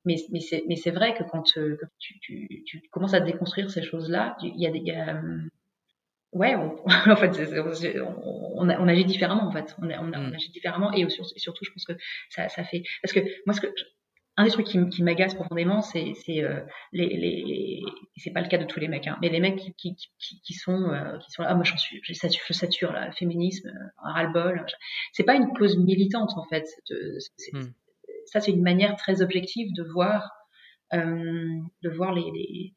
S1: mais mais c'est mais c'est vrai que quand, tu, tu, tu, commences à déconstruire ces choses là, il y a des ouais, on, (laughs) en fait, on, on, agit différemment en fait. On, on, mm. agit différemment et surtout, je pense que ça, ça fait parce que moi, ce que un des trucs qui, qui m'agace profondément, c'est c'est euh, les, les c'est pas le cas de tous les mecs, hein, mais les mecs qui qui, qui, qui sont euh, qui sont là, ah moi j'en suis, je sature, je sature là, féminisme, un ras-le-bol. C'est pas une cause militante en fait. Mm. Ça c'est une manière très objective de voir euh, de voir les, les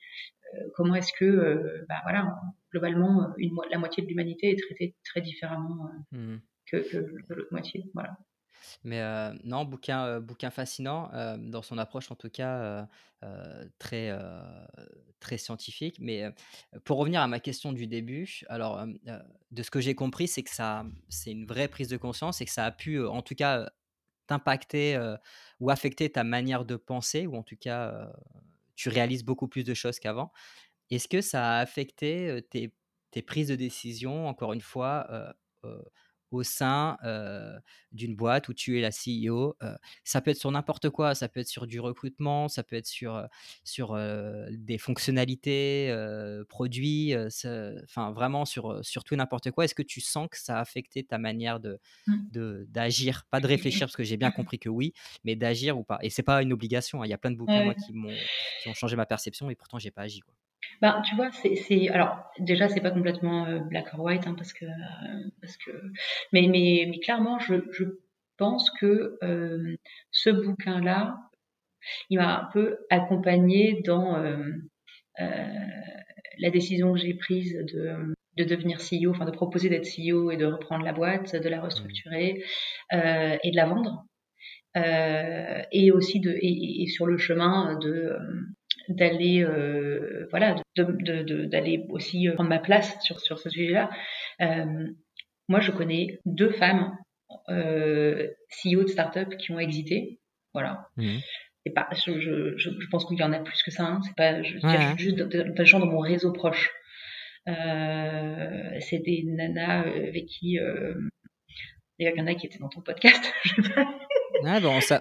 S1: euh, comment est-ce que, euh, bah, voilà, globalement, une, la moitié de l'humanité est traitée très différemment mmh. que, l'autre moitié. Voilà.
S2: Mais non, bouquin, bouquin fascinant, dans son approche en tout cas, très, très scientifique. Mais pour revenir à ma question du début, alors, de ce que j'ai compris, c'est que ça, c'est une vraie prise de conscience et que ça a pu, en tout cas, t'impacter ou affecter ta manière de penser, ou en tout cas tu réalises beaucoup plus de choses qu'avant. Est-ce que ça a affecté tes, tes, prises de décision, encore une fois, au sein d'une boîte où tu es la CEO. ça peut être sur n'importe quoi, ça peut être sur du recrutement, ça peut être sur, sur des fonctionnalités, produits, enfin vraiment sur, sur tout n'importe quoi. Est-ce que tu sens que ça a affecté ta manière de, mmh. d'agir? Pas de réfléchir, parce que j'ai bien compris que oui, mais d'agir ou pas? Et c'est pas une obligation, hein, il y a plein de bouquins moi, qui, m'ont, qui ont changé ma perception et pourtant j'ai pas agi. Quoi.
S1: Ben, tu vois, c'est, alors déjà c'est pas complètement euh, black or white hein, parce que parce que mais mais mais clairement je je pense que euh, ce bouquin là il m'a un peu accompagné dans euh, la décision que j'ai prise de de devenir CEO, enfin de proposer d'être CEO et de reprendre la boîte, de la restructurer et de la vendre. et aussi de et, et, sur le chemin de d'aller euh, voilà d'aller de, aussi euh, prendre ma place sur sur ce sujet-là. Euh, moi, je connais deux femmes euh, CEO de start-up qui ont exité. Voilà. Mmh. Et pas, je, je, je, pense qu'il y en a plus que ça. Hein. C'est pas je, juste de, gens dans mon réseau proche. Euh, c'est des nanas avec qui il y en a qui étaient dans ton podcast. (laughs)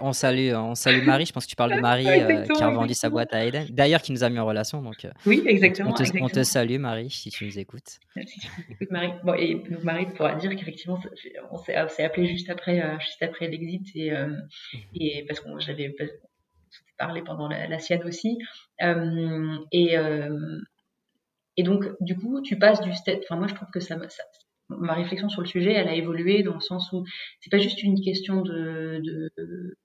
S2: on, salue, on salue Marie. Je pense que tu parles de Marie euh, qui a revendu sa boîte à Aiden. D'ailleurs, qui nous a mis en relation. Donc, euh,
S1: oui, exactement
S2: on, te, salue, Marie, si tu nous écoutes.
S1: Si tu nous écoutes, Marie. Bon, et donc, Marie pourra dire qu'effectivement, on s'est appelé juste après, euh, juste après l'exit. Et, mhm. et parce qu'on j'avais parlé pendant la, sienne aussi. et, et donc, du coup, tu passes du step. Enfin, moi, je trouve que ça, ça, ma réflexion sur le sujet, elle a évolué dans le sens où c'est pas juste une question de, de...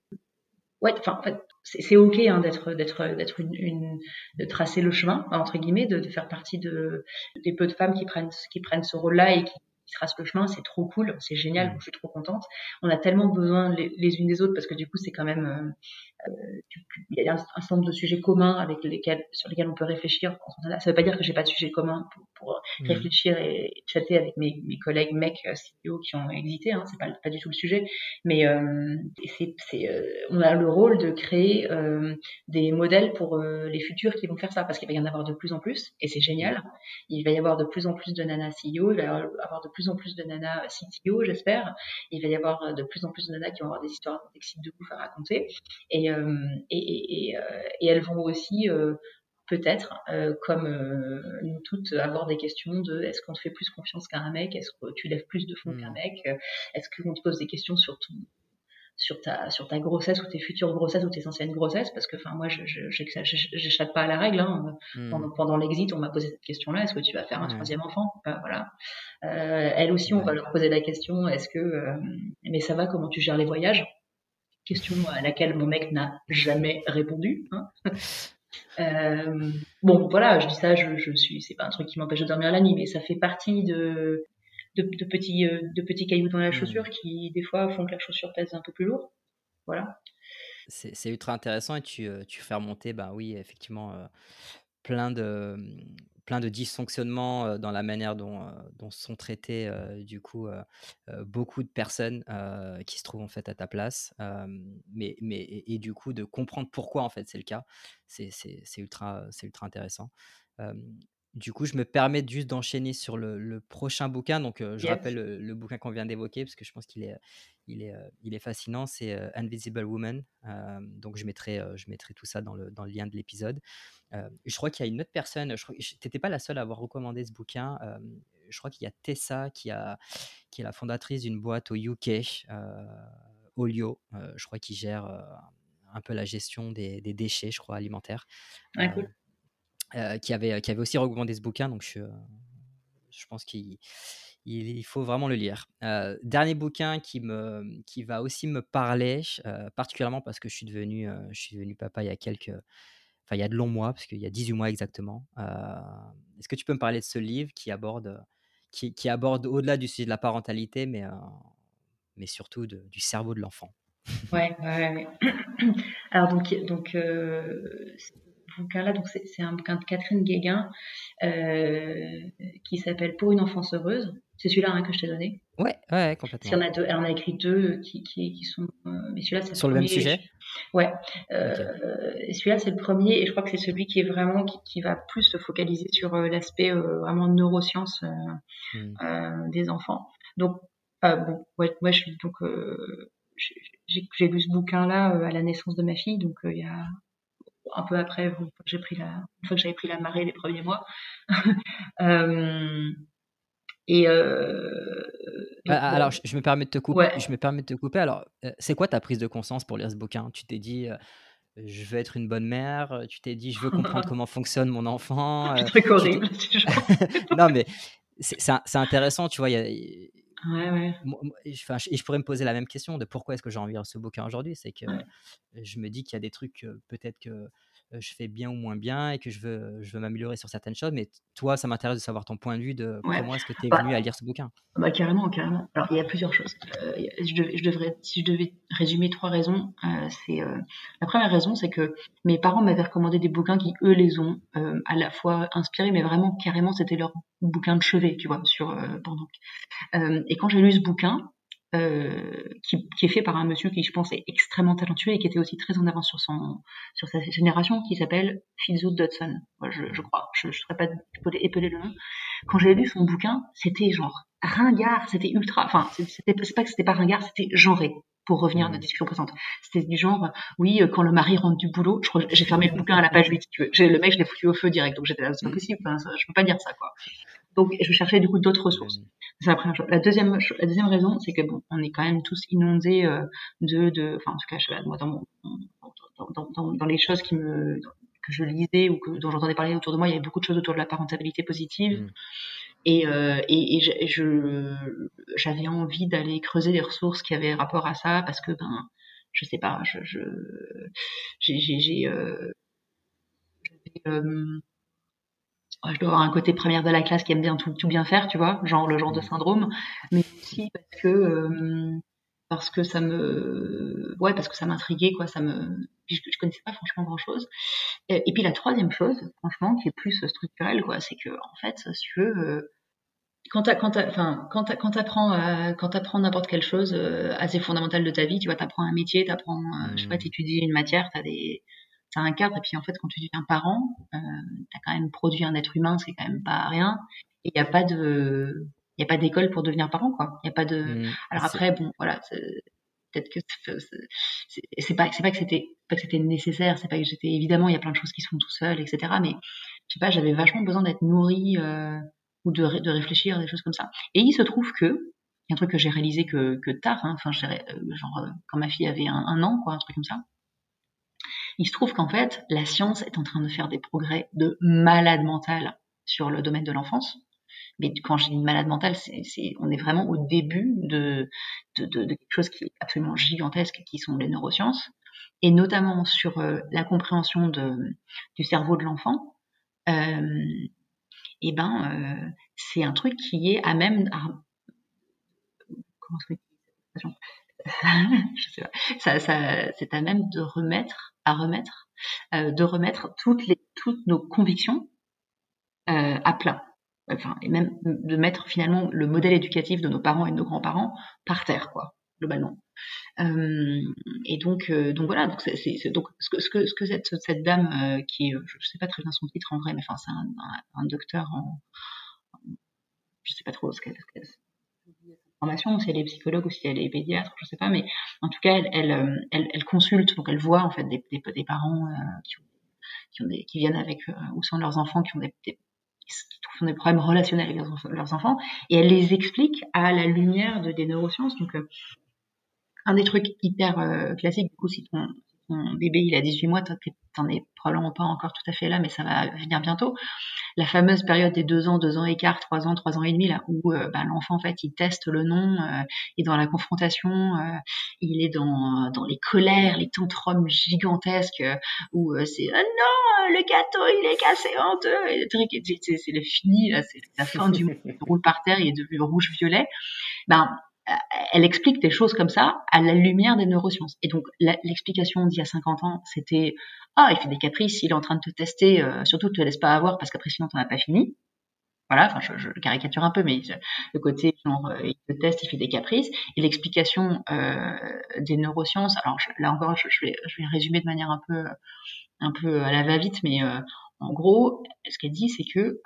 S1: ouais, enfin, en fait, c'est ok hein, d'être d'être d'être une, une, de tracer le chemin entre guillemets, de, de, faire partie de des peu de femmes qui prennent qui prennent ce rôle-là et qui, tracent le chemin, c'est trop cool, c'est génial, mmh. je suis trop contente. On a tellement besoin les, unes des autres parce que du coup c'est quand même il y a un, certain nombre de sujets communs avec lesquels, sur lesquels on peut réfléchir. Ça ne veut pas dire que j'ai pas de sujets communs pour, pour mmh. réfléchir et chatter avec mes, mes collègues mecs CEO qui ont existé. Hein, c'est pas, pas du tout le sujet, mais euh, c'est, euh, on a le rôle de créer euh, des modèles pour euh, les futurs qui vont faire ça, parce qu'il va y en avoir de plus en plus, et c'est génial. Il va y avoir de plus en plus de nanas CEO, il va y avoir de plus en plus de nanas CTO, j'espère. Il va y avoir de plus en plus de nanas qui vont avoir des histoires de ouf à raconter. Et, euh, et, et, euh, et, elles vont aussi euh, peut-être, comme nous toutes, avoir des questions de est-ce qu'on te fait plus confiance qu'à un mec? Est-ce que tu lèves plus de fonds qu'un mmh. mec? Est-ce qu'on te pose des questions sur ton sur ta sur ta grossesse ou tes futures grossesses ou tes anciennes grossesses? Parce que enfin moi je j'échappe pas à la règle hein. Mmh. pendant, pendant l'exit on m'a posé cette question là est-ce que tu vas faire un troisième enfant voilà. Euh, elles aussi on va leur poser la question est-ce que mais ça va comment tu gères les voyages? Question à laquelle mon mec n'a jamais répondu. Hein. (laughs) Euh, bon, voilà, je dis ça, je, je suis, c'est pas un truc qui m'empêche de dormir la nuit, mais ça fait partie de, de, petits, euh, de petits cailloux dans la mmh. chaussure qui, des fois, font que la chaussure pèse un peu plus lourd. Voilà.
S2: C'est ultra intéressant et tu, euh, tu fais remonter, bah oui, effectivement, plein de plein de dysfonctionnements dans la manière dont, sont traitées du coup beaucoup de personnes qui se trouvent en fait à ta place, mais, mais et, du coup de comprendre pourquoi en fait c'est le cas, c'est ultra c'est ultra intéressant. Du coup, je me permets juste d'enchaîner sur le, prochain bouquin. Donc, je rappelle le, bouquin qu'on vient d'évoquer parce que je pense qu'il est, il est, il est fascinant. C'est Invisible Woman. donc, je mettrai, je mettrai tout ça dans le, dans le lien de l'épisode. je crois qu'il y a une autre personne. Tu n'étais pas la seule à avoir recommandé ce bouquin. je crois qu'il y a Tessa qui, a, qui est la fondatrice d'une boîte au UK, Olio. je crois qu'il gère un peu la gestion des, des, déchets, je crois, alimentaires.
S1: Ah, cool.
S2: Euh, qui, avait, qui avait aussi recommandé ce bouquin. Donc, je, je pense qu'il il, faut vraiment le lire. Euh, dernier bouquin qui, me, qui va aussi me parler, euh, particulièrement parce que je suis devenu, je suis devenu papa il y a quelques. Enfin, il y a de longs mois, parce qu'il y a 18 mois exactement. Est-ce que tu peux me parler de ce livre qui aborde, qui, qui aborde au-delà du sujet de la parentalité, mais, mais surtout du cerveau de l'enfant?
S1: Ouais, ouais, ouais. (clears throat) Alors, donc, donc bouquin-là, donc c'est un bouquin de Catherine Guéguin euh, qui s'appelle Pour une enfance heureuse. C'est celui-là hein, que je t'ai donné.
S2: Ouais, ouais, complètement.
S1: en a deux, elle en a écrit deux qui, qui, qui sont. Euh, mais celui-là, c'est
S2: sur le, même sujet.
S1: Ouais. Euh, celui-là, c'est le premier, et je crois que c'est celui qui est vraiment qui, qui va plus se focaliser sur l'aspect vraiment neurosciences hmm. des enfants. Donc, bon, ouais, moi, je donc j'ai lu ce bouquin-là à la naissance de ma fille, donc il y a un peu après, j'ai pris la, une fois que j'avais pris la marée les premiers mois. (laughs) euh, et, euh,
S2: ah, alors, je, me permets de te couper. Je me permets de te couper. Alors, euh, c'est quoi ta prise de conscience pour lire ce bouquin? Tu t'es dit, euh, je veux être une bonne mère. Tu t'es dit, je veux comprendre (laughs) comment fonctionne mon enfant.
S1: C'est très horrible. (laughs)
S2: non, mais c'est intéressant. Tu vois, il y a,
S1: Ouais, ouais.
S2: et je pourrais me poser la même question de pourquoi est-ce que j'ai envie de lire ce bouquin aujourd'hui? C'est que je me dis qu'il y a des trucs, peut-être que je fais bien ou moins bien et que je veux, je veux m'améliorer sur certaines choses. Mais toi, ça m'intéresse de savoir ton point de vue de comment est-ce que tu es bah venu à lire ce bouquin.
S1: Bah, carrément, carrément. Alors, il y a plusieurs choses. Euh, je, devrais, si je devais résumer trois raisons, euh, c'est euh, la première raison, c'est que mes parents m'avaient recommandé des bouquins qui, eux, les ont à la fois inspirés, mais vraiment, carrément, c'était leur bouquin de chevet, tu vois, sur pendant. et quand j'ai lu ce bouquin, euh, qui, qui, est fait par un monsieur qui, je pense, est extrêmement talentueux et qui était aussi très en avance sur, son, sur sa génération, qui s'appelle Fitzhugh Dodson, je, je, crois. Je ne saurais pas épeler le nom. Quand j'ai lu son bouquin, c'était genre ringard, c'était ultra. Enfin, c'était pas que c'était pas ringard, c'était genré pour revenir à notre mmh. discussion présente. C'était du genre, oui, euh, quand le mari rentre du boulot, j'ai fermé le bouquin à la page 8, tu veux. Le mec, je l'ai foutu au feu direct, donc j'étais là, c'est pas mmh. possible, enfin, je peux pas dire ça, quoi. Donc, je cherchais du coup d'autres ressources. C'est la première chose. La deuxième, la deuxième raison, c'est que bon, on est quand même tous inondés euh, de, de, enfin, en tout cas, je, moi, dans, mon, dans, dans, dans, les choses qui me, que je lisais ou que, dont j'entendais parler autour de moi, il y avait beaucoup de choses autour de la parentalité positive. Mmh. Et, euh, et, et je, j'avais envie d'aller creuser des ressources qui avaient rapport à ça parce que ben, je sais pas, je, j'ai, j'ai, j'ai euh, je dois avoir un côté première de la classe qui aime bien tout, tout bien faire, tu vois, genre le genre de mmh. syndrome, mais aussi parce que euh, parce que ça me ouais parce que ça m'intriguait quoi, ça me je, je connaissais pas franchement grand chose. Et, puis la troisième chose, franchement, qui est plus structurelle, quoi, c'est que en fait, si tu veux, quand tu quand enfin, quand quand apprends, quand apprends n'importe quelle chose assez fondamentale de ta vie, tu vois, t'apprends un métier, t'apprends, apprends je sais pas, mmh. t'étudies une matière, t'as des, un cadre, et puis en fait, quand tu deviens parent, euh, t'as quand même produit un être humain, c'est quand même pas rien, et il y a pas de, il y a pas d'école pour devenir parent, quoi. Il y a pas de. Mmh. Alors après, bon, voilà, peut-être que c'est pas, c'est pas que c'était, pas que c'était nécessaire, c'est pas que j'étais évidemment, il y a plein de choses qui se font tout seul, etc. Mais je sais pas, j'avais vachement besoin d'être nourrie euh, ou de, de réfléchir des choses comme ça. Et il se trouve que il y a un truc que j'ai réalisé que, que tard, hein, enfin, euh, genre euh, quand ma fille avait un, un, an, quoi, un truc comme ça. Il se trouve qu'en fait, la science est en train de faire des progrès de malade mental sur le domaine de l'enfance. Mais quand je dis malade mental, c'est, on est vraiment au début de, de, de, quelque chose qui est absolument gigantesque, qui sont les neurosciences, et notamment sur euh, la compréhension de, du cerveau de l'enfant. Euh, et ben, euh, c'est un truc qui est à même, à, comment (laughs) je sais pas, ça, ça, c'est à même de remettre, à remettre, euh, de remettre toutes les, toutes nos convictions euh, à plat enfin, et même de mettre finalement le modèle éducatif de nos parents et de nos grands-parents par terre, quoi, globalement. Euh, et donc, euh, donc voilà, donc c'est, c'est, donc ce que, ce que, ce que cette, cette dame euh, qui je sais pas très bien son titre en vrai, mais enfin c'est un, un, docteur en, je sais pas trop ce qu'elle, formation, si elle est psychologue ou si elle est pédiatre, je sais pas, mais en tout cas elle, elle, elle, elle consulte, donc elle voit en fait des, des, parents qui, ont, qui, qui viennent avec ou sans leurs enfants qui ont des, qui ont des problèmes relationnels avec leurs enfants, et elle les explique à la lumière de, des neurosciences. Donc, euh, un des trucs hyper euh, classiques, du coup, si ton, ton, bébé il a 18 mois, t'en es probablement pas encore tout à fait là, mais ça va venir bientôt la fameuse période des deux ans, deux ans et quart, trois ans, trois ans et demi, là où euh, bah, l'enfant en fait il teste le nom, euh, et dans la confrontation, euh, il est dans dans les colères, les tantrums gigantesques où c'est ah non le gâteau il est cassé en deux, c'est le fini là, c'est la fin du monde, il roule par terre, il est devenu rouge violet. Ben elle explique des choses comme ça à la lumière des neurosciences. Et donc l'explication d'il y a 50 ans, c'était ah il fait des caprices, il est en train de te tester, euh, surtout te laisse pas avoir parce qu'après sinon t'en as pas fini. Voilà, je, je, caricature un peu, mais le côté euh, il te teste, il fait des caprices. Et l'explication euh, des neurosciences, alors là encore je, vais, je vais résumer de manière un peu un peu à la va-vite, mais euh, en gros ce qu'elle dit c'est que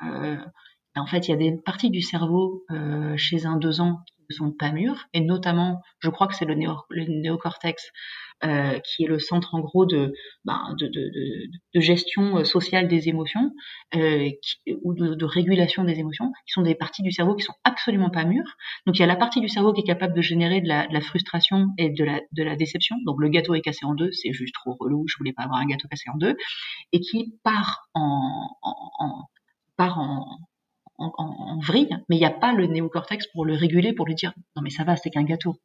S1: en fait il y a des parties du cerveau chez un deux ans sont pas mûrs, et notamment, je crois que c'est le, néo, le néocortex euh, qui est le centre en gros de, ben, de, de, de, de, gestion euh, sociale des émotions euh, ou de, régulation des émotions, qui sont des parties du cerveau qui sont absolument pas mûres. Donc il y a la partie du cerveau qui est capable de générer de la, frustration et de la, de la déception. Donc le gâteau est cassé en deux, c'est juste trop relou, je voulais pas avoir un gâteau cassé en deux, et qui part en, en part en, en, vrille, mais il n'y a pas le néocortex pour le réguler, pour lui dire non mais ça va, c'est qu'un gâteau.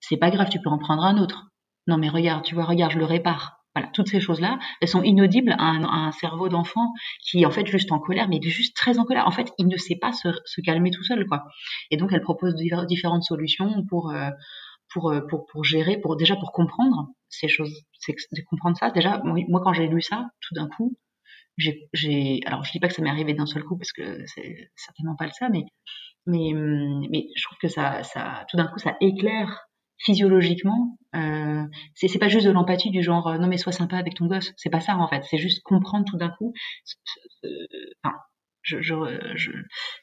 S1: C'est pas grave, tu peux en prendre un autre. Non mais regarde, tu vois, regarde, je le répare. Voilà, toutes ces choses-là, elles sont inaudibles à un, cerveau d'enfant qui est en fait juste en colère, mais il est juste très en colère. En fait, il ne sait pas se, calmer tout seul, quoi. Et donc, elle propose différentes solutions pour euh, pour, euh, pour pour gérer, pour déjà pour comprendre ces choses, c'est comprendre ça. Déjà, moi, quand j'ai lu ça, tout d'un coup, j'ai, alors je dis pas que ça m'est arrivé d'un seul coup parce que c'est certainement pas le cas, mais, mais, mais je trouve que ça, ça, tout d'un coup, ça éclaire physiologiquement. Euh, c'est, c'est pas juste de l'empathie du genre non mais sois sympa avec ton gosse, c'est pas ça en fait, c'est juste comprendre tout d'un coup. Enfin, je, je, je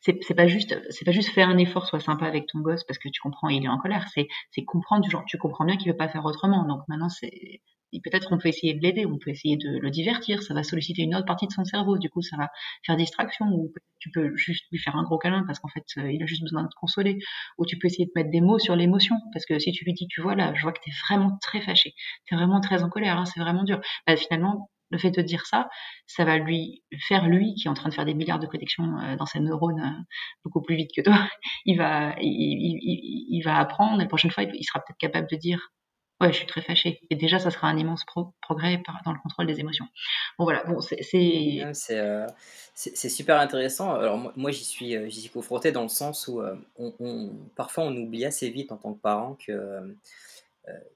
S1: c'est, c'est pas juste, c'est pas juste faire un effort, sois sympa avec ton gosse parce que tu comprends il est en colère. C'est, c'est comprendre du genre tu comprends bien qu'il veut pas faire autrement. Donc maintenant c'est peut-être on peut essayer de l'aider, on peut essayer de le divertir, ça va solliciter une autre partie de son cerveau, du coup ça va faire distraction, ou tu peux juste lui faire un gros câlin parce qu'en fait euh, il a juste besoin de te consoler, ou tu peux essayer de mettre des mots sur l'émotion, parce que si tu lui dis tu vois là, je vois que tu es vraiment très fâché, tu es vraiment très en colère, hein, c'est vraiment dur, bah, finalement le fait de dire ça, ça va lui faire lui qui est en train de faire des milliards de connexions euh, dans ses neurones euh, beaucoup plus vite que toi, (laughs) il va il, il, il, va apprendre et la prochaine fois il sera peut-être capable de dire Ouais, je suis très fâchée. Et déjà, ça sera un immense progrès dans le contrôle des émotions. Bon, voilà. Bon, c'est.
S2: Euh, super intéressant. Alors, moi, j'y suis, euh, suis confronté dans le sens où euh, parfois on oublie assez vite en tant que parent que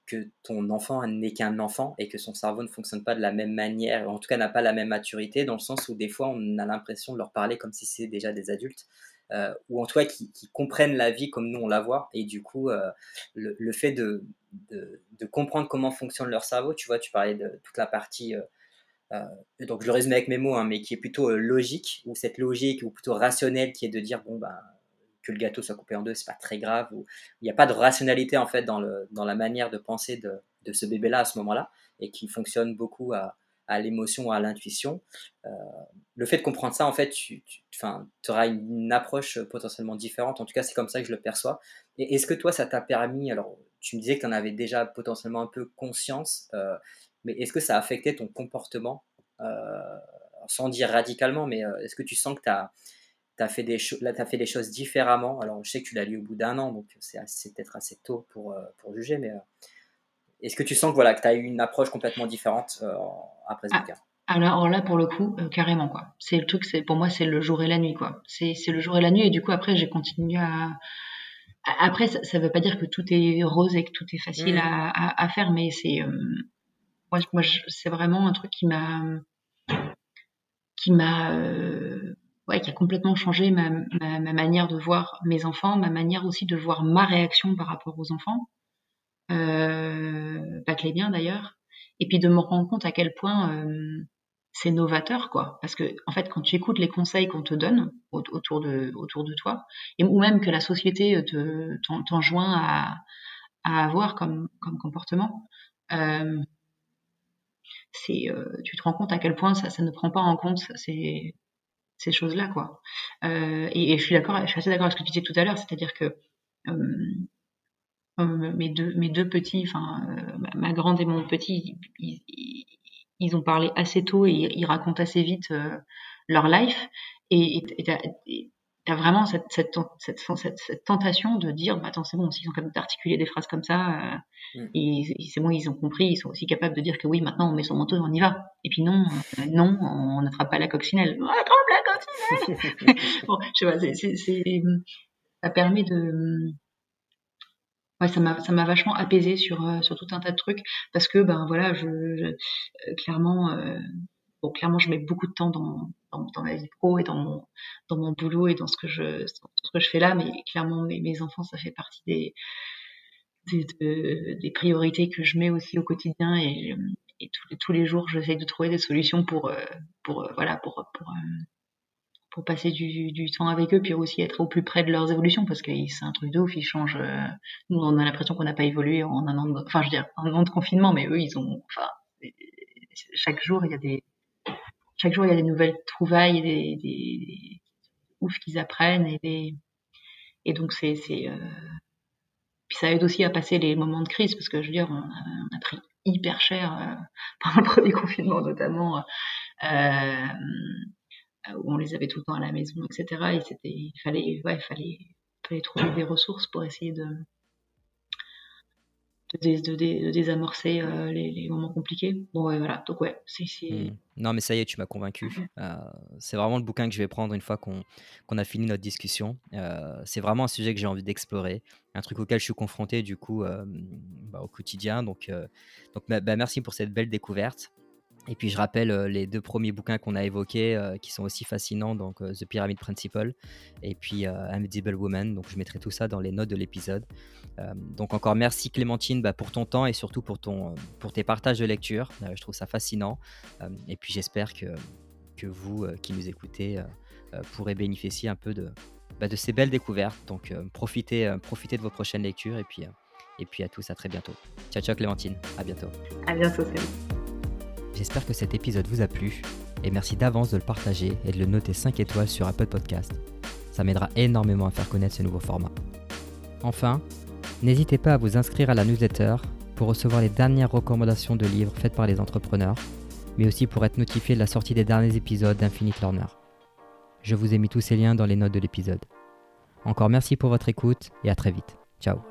S2: que ton enfant n'est qu'un enfant et que son cerveau ne fonctionne pas de la même manière, en tout cas n'a pas la même maturité, dans le sens où des fois on a l'impression de leur parler comme si c'était déjà des adultes, euh, ou en tout cas qui, comprennent la vie comme nous on la voit, et du coup euh, le, fait de, de, comprendre comment fonctionne leur cerveau, tu vois, tu parlais de toute la partie... Euh, donc je le résume avec mes mots, hein, mais qui est plutôt logique, ou cette logique, ou plutôt rationnelle, qui est de dire, bon, bah, que le gâteau soit coupé en deux, c'est pas très grave. Ou, il n'y a pas de rationalité en fait dans, le, dans la manière de penser de, de ce bébé-là à ce moment-là, et qui fonctionne beaucoup à, l'émotion, à l'intuition. Euh, le fait de comprendre ça, en fait, tu, tu auras une approche potentiellement différente. En tout cas, c'est comme ça que je le perçois. Et est-ce que toi, ça t'a permis, alors tu me disais que tu en avais déjà potentiellement un peu conscience, euh, mais est-ce que ça a affecté ton comportement euh, sans dire radicalement, mais est-ce que tu sens que tu as, fait des là as fait des choses différemment? Alors je sais que tu l'as lu au bout d'un an, donc c'est peut-être assez tôt pour, euh, pour juger, mais euh, est-ce que tu sens que voilà que tu as eu une approche complètement différente euh, après ce
S1: ah, alors là pour le coup carrément quoi. C'est le truc c'est pour moi c'est le jour et la nuit quoi. C'est le jour et la nuit et du coup après j'ai continué à après ça, ne veut pas dire que tout est rose et que tout est facile mmh. à, à, faire mais c'est moi, moi c'est vraiment un truc qui m'a qui m'a qui a complètement changé ma, manière de voir mes enfants, ma manière aussi de voir ma réaction par rapport aux enfants, euh, pas que les biens d'ailleurs, et puis de me rendre compte à quel point euh, c'est novateur, quoi. Parce que en fait, quand tu écoutes les conseils qu'on te donne autour de autour de toi, et ou même que la société te t'enjoint à, à avoir comme comme comportement. Euh, c'est tu te rends compte à quel point ça, ça ne prend pas en compte c'est ces choses-là, quoi. Euh, et, je suis d'accord, je suis assez d'accord avec ce que tu disais tout à l'heure, c'est-à-dire que euh, euh, mes deux mes deux petits, enfin ma grande et mon petit, ils, ont parlé assez tôt et ils racontent assez vite leur life. Et, t'as vraiment cette, cette, cette, cette, tentation de dire bah, attends c'est bon s'ils ont capable d'articuler des phrases comme ça euh, mm. et, c'est bon ils ont compris ils sont aussi capables de dire que oui maintenant on met son manteau et on y va. Et puis non euh, non on n'attrape pas la coccinelle. On attrape la coccinelle. (laughs) (laughs) Bon je sais pas c'est, ça permet de ouais, ça m'a ça m'a vachement apaisé sur euh, sur tout un tas de trucs parce que ben voilà je, je clairement bon, clairement, je mets beaucoup de temps dans, dans, ma vie pro et dans mon, dans mon boulot et dans ce que je, ce que je fais là, mais clairement, mes, enfants, ça fait partie des, des, des, priorités que je mets aussi au quotidien et, tous, tous, les jours, j'essaie de trouver des solutions pour, euh, pour, euh, voilà, pour, euh, pour passer du, du, temps avec eux, puis aussi être au plus près de leurs évolutions, parce que c'est un truc de ouf, ils changent. nous, on a l'impression qu'on n'a pas évolué en un an, de, enfin, je veux dire, un an de confinement, mais eux, ils ont, enfin, chaque jour, il y a des, chaque jour il y a des nouvelles trouvailles des, des, ouf qu'ils apprennent et des et donc c'est c'est euh... puis ça aide aussi à passer les moments de crise parce que je veux dire on a, on a pris hyper cher euh, (laughs) pendant le premier confinement notamment euh, où on les avait tout le temps à la maison etc et c'était il fallait ouais fallait fallait trouver des ressources pour essayer de de, désamorcer euh, les, moments compliqués. Bon, ouais, voilà. Donc, ouais, c'est. Hmm.
S2: Non, mais ça y est, tu m'as convaincu. Euh, c'est vraiment le bouquin que je vais prendre une fois qu'on a fini notre discussion. Euh, c'est vraiment un sujet que j'ai envie d'explorer, un truc auquel je suis confronté, du coup, bah, au quotidien. Donc, donc bah, bah, merci pour cette belle découverte. Et puis je rappelle euh, les deux premiers bouquins qu'on a évoqués euh, qui sont aussi fascinants, donc euh, The Pyramid Principle et puis Invisible Woman. Donc je mettrai tout ça dans les notes de l'épisode. donc encore merci Clémentine bah, pour ton temps et surtout pour, ton, pour tes partages de lecture. je trouve ça fascinant. et puis j'espère que, que vous qui nous écoutez pourrez bénéficier un peu de, bah, de ces belles découvertes. Donc profitez, profitez de vos prochaines lectures et puis, et puis à tous à très bientôt. Ciao ciao Clémentine, à bientôt.
S1: À bientôt
S2: J'espère que cet épisode vous a plu et merci d'avance de le partager et de le noter 5 étoiles sur Apple Podcast. Ça m'aidera énormément à faire connaître ce nouveau format. Enfin, n'hésitez pas à vous inscrire à la newsletter pour recevoir les dernières recommandations de livres faites par les entrepreneurs, mais aussi pour être notifié de la sortie des derniers épisodes d'Infinite Learner. Je vous ai mis tous ces liens dans les notes de l'épisode. Encore merci pour votre écoute et à très vite. Ciao